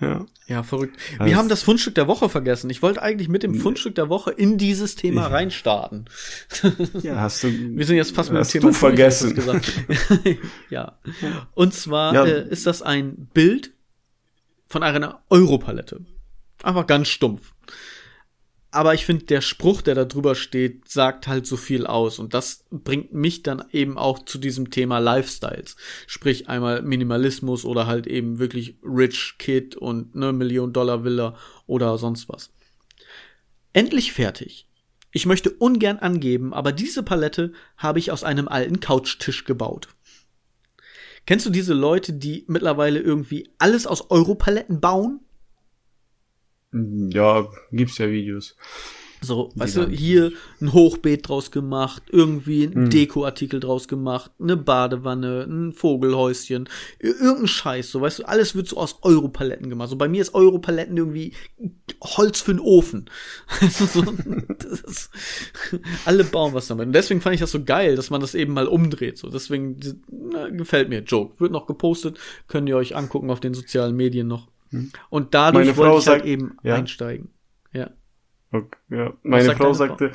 ja. Ja, verrückt. Also Wir haben das Fundstück der Woche vergessen. Ich wollte eigentlich mit dem Fundstück der Woche in dieses Thema ja. reinstarten. Ja, hast du. Wir sind jetzt fast mit dem Thema du vergessen. ja. Und zwar ja. Äh, ist das ein Bild von einer Europalette. Einfach ganz stumpf aber ich finde, der Spruch, der da drüber steht, sagt halt so viel aus. Und das bringt mich dann eben auch zu diesem Thema Lifestyles. Sprich einmal Minimalismus oder halt eben wirklich Rich Kid und ne Million Dollar Villa oder sonst was. Endlich fertig. Ich möchte ungern angeben, aber diese Palette habe ich aus einem alten Couchtisch gebaut. Kennst du diese Leute, die mittlerweile irgendwie alles aus Europaletten bauen? Ja, gibt's ja Videos. So, weißt du, hier ein Hochbeet draus gemacht, irgendwie ein mhm. Dekoartikel draus gemacht, eine Badewanne, ein Vogelhäuschen, irgendein Scheiß, so, weißt du, alles wird so aus Europaletten gemacht. So, bei mir ist Europaletten irgendwie Holz für den Ofen. Also so, ist, alle bauen was damit. Und deswegen fand ich das so geil, dass man das eben mal umdreht, so. Deswegen na, gefällt mir. Joke. Wird noch gepostet, könnt ihr euch angucken auf den sozialen Medien noch. Hm. Und dadurch meine wollte ich halt eben ja. einsteigen. Ja. Okay, ja. Meine sagt Frau sagte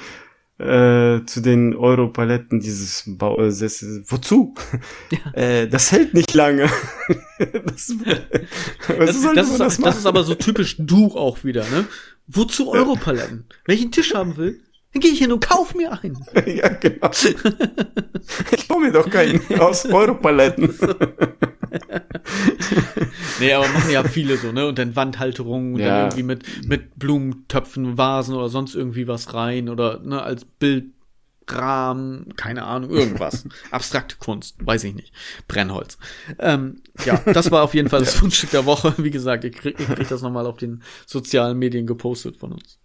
äh, zu den Europaletten dieses Bau äh, das, wozu? Ja. äh, das hält nicht lange. das, das, das, ist, das, das ist aber so typisch du auch wieder, ne? Wozu Europaletten? Wenn ich einen Tisch haben will, dann gehe ich hin und kauf mir einen. ja, genau. Ich baue mir doch keinen aus Europaletten. Nee, aber machen ja viele so, ne? Und dann Wandhalterungen und ja. dann irgendwie mit, mit Blumentöpfen, Vasen oder sonst irgendwie was rein oder ne, als Bildrahmen, keine Ahnung, irgendwas. Abstrakte Kunst, weiß ich nicht. Brennholz. Ähm, ja, das war auf jeden Fall das Fundstück der Woche. Wie gesagt, ihr kriegt, ihr kriegt das nochmal auf den sozialen Medien gepostet von uns.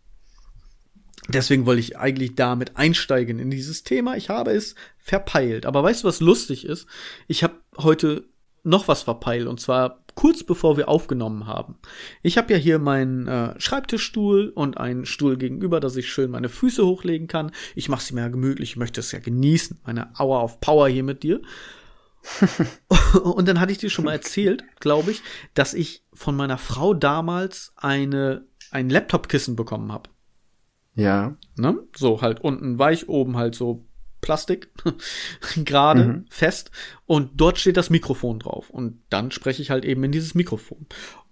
Deswegen wollte ich eigentlich damit einsteigen in dieses Thema. Ich habe es verpeilt. Aber weißt du, was lustig ist? Ich habe heute noch was verpeilt und zwar kurz bevor wir aufgenommen haben. Ich habe ja hier meinen äh, Schreibtischstuhl und einen Stuhl gegenüber, dass ich schön meine Füße hochlegen kann. Ich mache sie mir ja gemütlich, ich möchte es ja genießen, meine Hour of Power hier mit dir. und dann hatte ich dir schon mal erzählt, glaube ich, dass ich von meiner Frau damals eine ein Laptop-Kissen bekommen habe. Ja. Ne? So halt unten weich, oben halt so Plastik, gerade, mhm. fest. Und dort steht das Mikrofon drauf. Und dann spreche ich halt eben in dieses Mikrofon.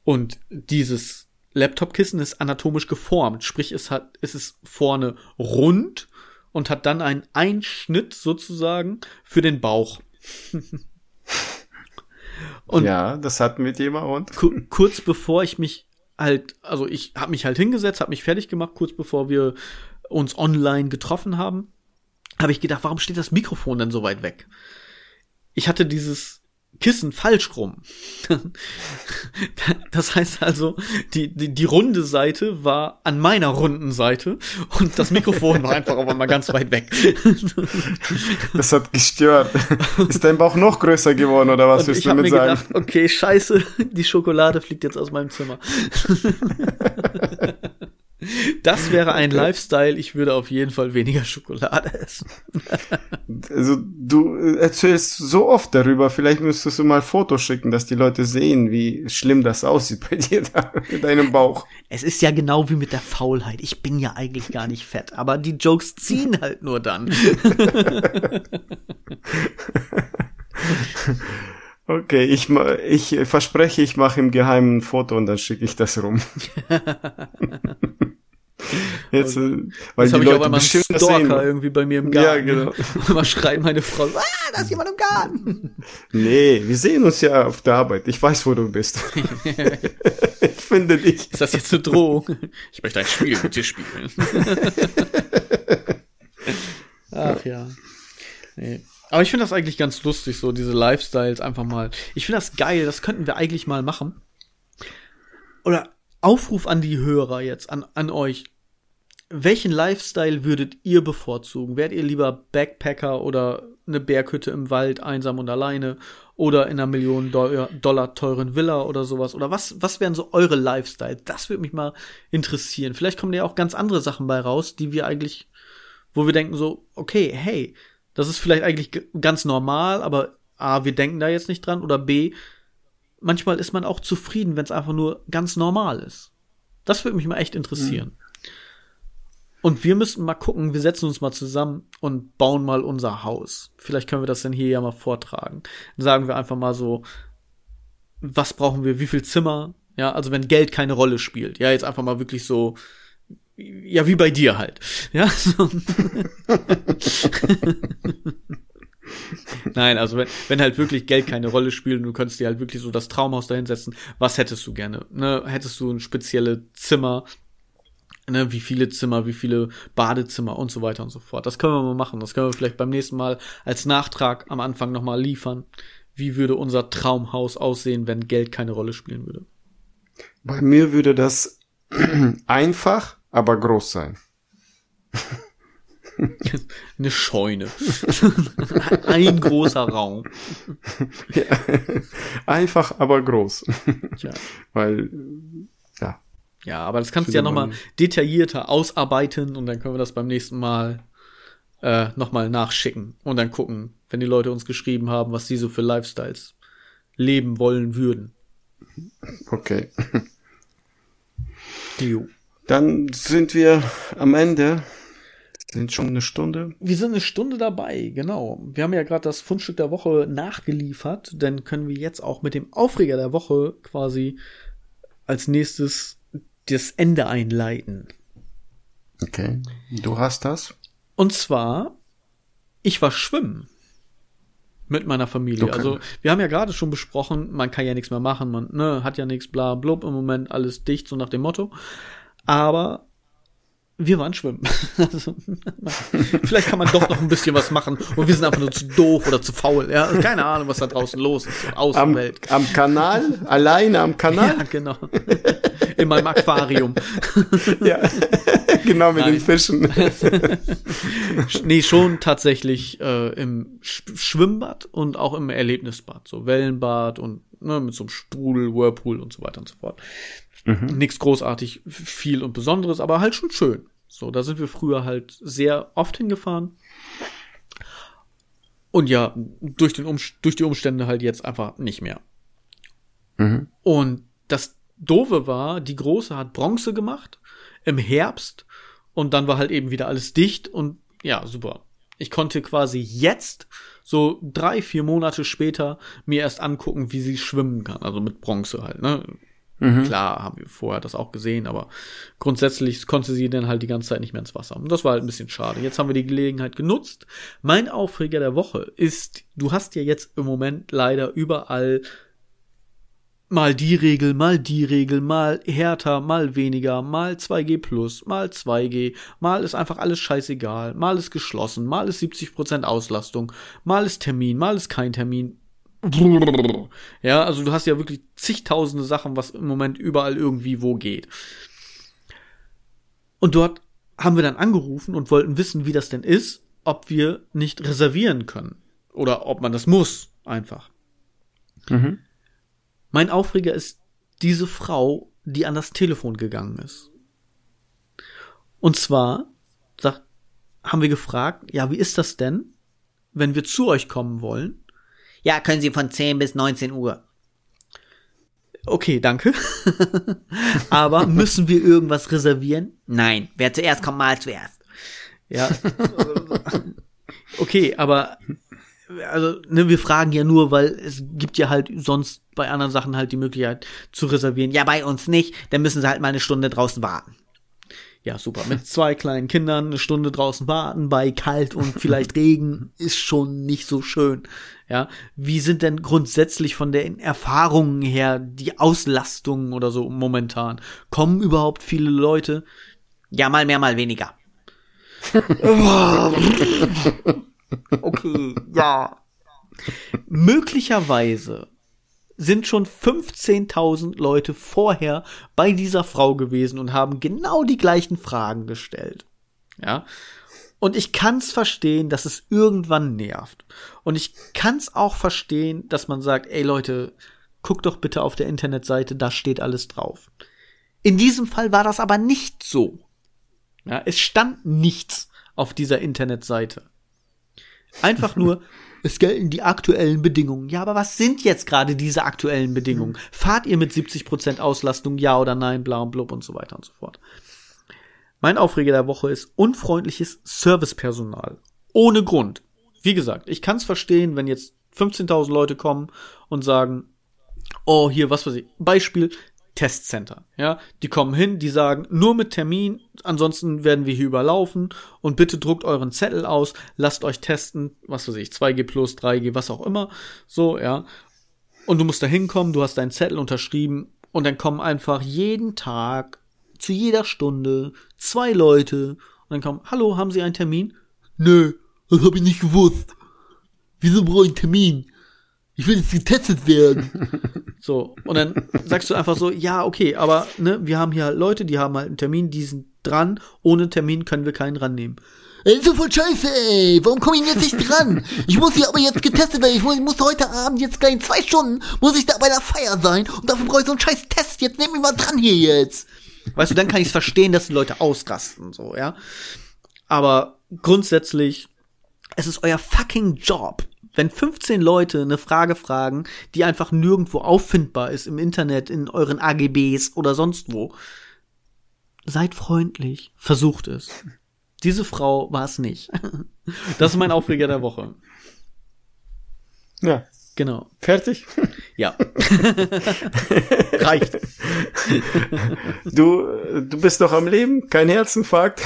Und dieses Laptop-Kissen ist anatomisch geformt. Sprich, es hat, es ist vorne rund und hat dann einen Einschnitt sozusagen für den Bauch. und ja, das hatten wir Thema und ku kurz bevor ich mich halt, also ich habe mich halt hingesetzt, habe mich fertig gemacht, kurz bevor wir uns online getroffen haben, habe ich gedacht, warum steht das Mikrofon denn so weit weg? Ich hatte dieses Kissen falsch rum. Das heißt also, die, die, die runde Seite war an meiner runden Seite und das Mikrofon war einfach auf einmal ganz weit weg. Das hat gestört. Ist dein Bauch noch größer geworden oder was Und willst ich du mir sagen? gedacht, okay, scheiße, die Schokolade fliegt jetzt aus meinem Zimmer. Das wäre ein Lifestyle, ich würde auf jeden Fall weniger Schokolade essen. Also du äh, erzählst so oft darüber, vielleicht müsstest du mal Fotos schicken, dass die Leute sehen, wie schlimm das aussieht bei dir da mit deinem Bauch. Es ist ja genau wie mit der Faulheit. Ich bin ja eigentlich gar nicht fett, aber die Jokes ziehen halt nur dann. Okay, ich, ich verspreche, ich mache im Geheimen ein Foto und dann schicke ich das rum. Jetzt, äh, weil Jetzt die habe ich Leute einmal einen Stalker irgendwie bei mir im Ja, Garten. genau. Und immer schreit meine Frau, ah, da ist jemand im Garten. Nee, wir sehen uns ja auf der Arbeit. Ich weiß, wo du bist. ich finde dich. Ist das jetzt eine Drohung? Ich möchte ein Spiel mit dir spielen. Ach ja. Nee. Aber ich finde das eigentlich ganz lustig, so diese Lifestyles einfach mal. Ich finde das geil, das könnten wir eigentlich mal machen. Oder Aufruf an die Hörer jetzt, an, an euch. Welchen Lifestyle würdet ihr bevorzugen? Wärt ihr lieber Backpacker oder eine Berghütte im Wald, einsam und alleine? Oder in einer Million Dollar, Dollar teuren Villa oder sowas? Oder was, was wären so eure Lifestyle? Das würde mich mal interessieren. Vielleicht kommen ja auch ganz andere Sachen bei raus, die wir eigentlich, wo wir denken so, okay, hey, das ist vielleicht eigentlich ganz normal, aber A, wir denken da jetzt nicht dran oder B, manchmal ist man auch zufrieden, wenn es einfach nur ganz normal ist. Das würde mich mal echt interessieren. Und wir müssten mal gucken, wir setzen uns mal zusammen und bauen mal unser Haus. Vielleicht können wir das dann hier ja mal vortragen. Dann sagen wir einfach mal so, was brauchen wir, wie viel Zimmer? Ja, also wenn Geld keine Rolle spielt. Ja, jetzt einfach mal wirklich so, ja, wie bei dir halt. Ja, so. Nein, also wenn, wenn halt wirklich Geld keine Rolle spielt und du könntest dir halt wirklich so das Traumhaus dahinsetzen, was hättest du gerne? Ne? Hättest du ein spezielle Zimmer, ne, wie viele Zimmer, wie viele Badezimmer und so weiter und so fort. Das können wir mal machen. Das können wir vielleicht beim nächsten Mal als Nachtrag am Anfang nochmal liefern. Wie würde unser Traumhaus aussehen, wenn Geld keine Rolle spielen würde? Bei mir würde das einfach, aber groß sein. Eine Scheune. Ein großer Raum. Einfach, aber groß. Tja. Weil, ja. Ja, aber das kannst du ja nochmal detaillierter ausarbeiten und dann können wir das beim nächsten Mal äh, nochmal nachschicken und dann gucken, wenn die Leute uns geschrieben haben, was sie so für Lifestyles leben wollen würden. Okay. Jo. Dann sind wir am Ende. Sind schon eine Stunde. Wir sind eine Stunde dabei, genau. Wir haben ja gerade das Fundstück der Woche nachgeliefert, dann können wir jetzt auch mit dem Aufreger der Woche quasi als nächstes das Ende einleiten. Okay. Du hast das? Und zwar, ich war schwimmen mit meiner Familie. Okay. Also wir haben ja gerade schon besprochen, man kann ja nichts mehr machen, man ne, hat ja nichts, bla blub, im Moment alles dicht, so nach dem Motto. Aber wir waren schwimmen. Also, vielleicht kann man doch noch ein bisschen was machen und wir sind einfach nur zu doof oder zu faul. Ja, keine Ahnung, was da draußen los ist. Am, Außenwelt. am Kanal? Alleine am Kanal? Ja, genau. In meinem Aquarium. Ja. genau, mit Nein. den Fischen. Nee, schon tatsächlich äh, im Sch Schwimmbad und auch im Erlebnisbad. So Wellenbad und ne, mit so einem Sprudel, Whirlpool und so weiter und so fort. Nichts großartig viel und Besonderes, aber halt schon schön. So, da sind wir früher halt sehr oft hingefahren. Und ja, durch, den um durch die Umstände halt jetzt einfach nicht mehr. Mhm. Und das Doofe war, die Große hat Bronze gemacht im Herbst und dann war halt eben wieder alles dicht und ja, super. Ich konnte quasi jetzt, so drei, vier Monate später, mir erst angucken, wie sie schwimmen kann. Also mit Bronze halt, ne? Klar, haben wir vorher das auch gesehen, aber grundsätzlich konnte sie dann halt die ganze Zeit nicht mehr ins Wasser. Und das war halt ein bisschen schade. Jetzt haben wir die Gelegenheit genutzt. Mein Aufreger der Woche ist, du hast ja jetzt im Moment leider überall mal die Regel, mal die Regel, mal härter, mal weniger, mal 2G plus, mal 2G, mal ist einfach alles scheißegal, mal ist geschlossen, mal ist 70% Auslastung, mal ist Termin, mal ist kein Termin. Ja, also du hast ja wirklich zigtausende Sachen, was im Moment überall irgendwie wo geht. Und dort haben wir dann angerufen und wollten wissen, wie das denn ist, ob wir nicht reservieren können. Oder ob man das muss, einfach. Mhm. Mein Aufreger ist diese Frau, die an das Telefon gegangen ist. Und zwar sag, haben wir gefragt, ja, wie ist das denn, wenn wir zu euch kommen wollen? Ja, können Sie von 10 bis 19 Uhr. Okay, danke. Aber müssen wir irgendwas reservieren? Nein, wer zuerst kommt, mal zuerst. Ja. Okay, aber also ne, wir fragen ja nur, weil es gibt ja halt sonst bei anderen Sachen halt die Möglichkeit zu reservieren. Ja, bei uns nicht, dann müssen sie halt mal eine Stunde draußen warten. Ja, super. Mit zwei kleinen Kindern eine Stunde draußen warten bei kalt und vielleicht Regen ist schon nicht so schön. Ja, wie sind denn grundsätzlich von den Erfahrungen her die Auslastungen oder so momentan? Kommen überhaupt viele Leute? Ja, mal mehr, mal weniger. okay, ja. Möglicherweise sind schon 15.000 Leute vorher bei dieser Frau gewesen und haben genau die gleichen Fragen gestellt. Ja. Und ich kann's verstehen, dass es irgendwann nervt. Und ich kann's auch verstehen, dass man sagt, ey Leute, guckt doch bitte auf der Internetseite, da steht alles drauf. In diesem Fall war das aber nicht so. Ja, es stand nichts auf dieser Internetseite. Einfach nur, es gelten die aktuellen Bedingungen. Ja, aber was sind jetzt gerade diese aktuellen Bedingungen? Fahrt ihr mit 70% Auslastung, ja oder nein, bla und blub und so weiter und so fort. Mein Aufreger der Woche ist unfreundliches Servicepersonal. Ohne Grund. Wie gesagt, ich kann es verstehen, wenn jetzt 15.000 Leute kommen und sagen, oh, hier, was weiß ich, Beispiel, Testcenter. Ja, die kommen hin, die sagen nur mit Termin, ansonsten werden wir hier überlaufen und bitte druckt euren Zettel aus, lasst euch testen, was weiß ich, 2G plus, 3G, was auch immer. So, ja. Und du musst da hinkommen, du hast deinen Zettel unterschrieben und dann kommen einfach jeden Tag zu jeder Stunde zwei Leute und dann kommen, hallo, haben Sie einen Termin? Nö, das habe ich nicht gewusst. Wieso brauche ich einen Termin? Ich will jetzt getestet werden. so, und dann sagst du einfach so, ja, okay, aber ne, wir haben hier halt Leute, die haben halt einen Termin, die sind dran, ohne Termin können wir keinen rannehmen. Ey, so voll scheiße, ey. Warum komme ich jetzt nicht dran? Ich muss hier aber jetzt getestet werden. Ich muss, ich muss heute Abend jetzt gleich in zwei Stunden, muss ich da bei der Feier sein. Und dafür brauche ich so einen scheiß Test. Jetzt nehm mich mal dran hier jetzt. Weißt du, dann kann ich es verstehen, dass die Leute ausrasten, so, ja. Aber grundsätzlich, es ist euer fucking Job, wenn 15 Leute eine Frage fragen, die einfach nirgendwo auffindbar ist im Internet, in euren AGBs oder sonst wo, seid freundlich, versucht es. Diese Frau war es nicht. Das ist mein Aufreger der Woche. Ja. Genau. Fertig? Ja. Reicht. Du, du bist doch am Leben, kein Herzinfarkt.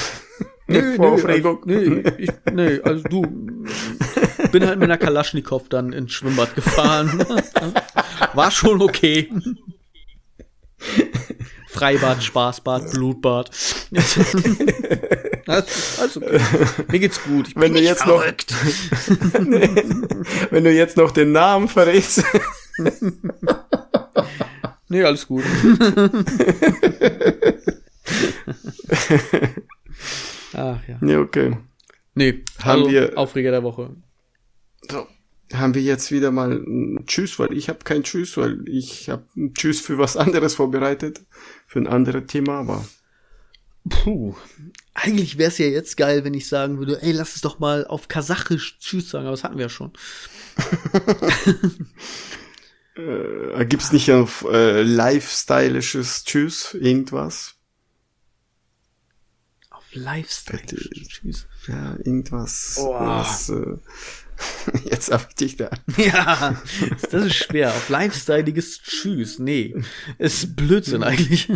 Nö, Vor Aufregung. Also, nee, ich, nee, also du, bin halt mit einer Kalaschnikow dann ins Schwimmbad gefahren. War schon okay. Freibad, Spaßbad, Blutbad. also, okay. Mir geht's gut. Ich wenn du jetzt verrückt. noch, wenn du jetzt noch den Namen verrätst. nee, alles gut. Ach ja. Nee, okay. Nee, haben also, wir Aufreger der Woche. So, haben wir jetzt wieder mal ein Tschüss, weil ich habe kein Tschüss, weil ich habe ein Tschüss für was anderes vorbereitet, für ein anderes Thema, aber Puh. Eigentlich wäre es ja jetzt geil, wenn ich sagen würde, ey, lass es doch mal auf Kasachisch Tschüss sagen, aber das hatten wir ja schon. äh, gibt's nicht auf äh, lifestylisches Tschüss irgendwas? Auf lifestylisches Tschüss? Ja, irgendwas. Oh. Was, äh, Jetzt hab ich dich da. Ja, das ist schwer. Auf lifestyleiges Tschüss. Nee, ist Blödsinn eigentlich.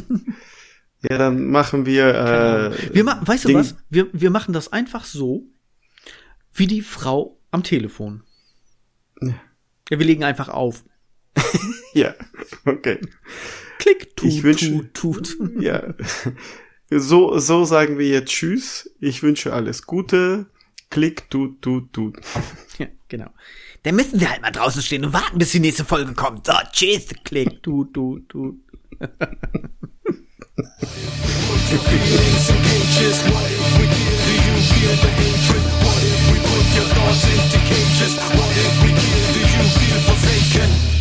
Ja, dann machen wir. Äh, wir ma weißt Ding. du was? Wir, wir machen das einfach so, wie die Frau am Telefon. Ja, ja wir legen einfach auf. ja, okay. Klick, tut, ich wünsche, tut, tut. Ja. So, so sagen wir jetzt Tschüss. Ich wünsche alles Gute. Klick, tut, tut, tut. Ja, genau. Dann müssen wir halt mal draußen stehen und warten, bis die nächste Folge kommt. So, tschüss, klick, tut, tut, tut. What if we put your thoughts into cages? What if we give? You feel forsaken?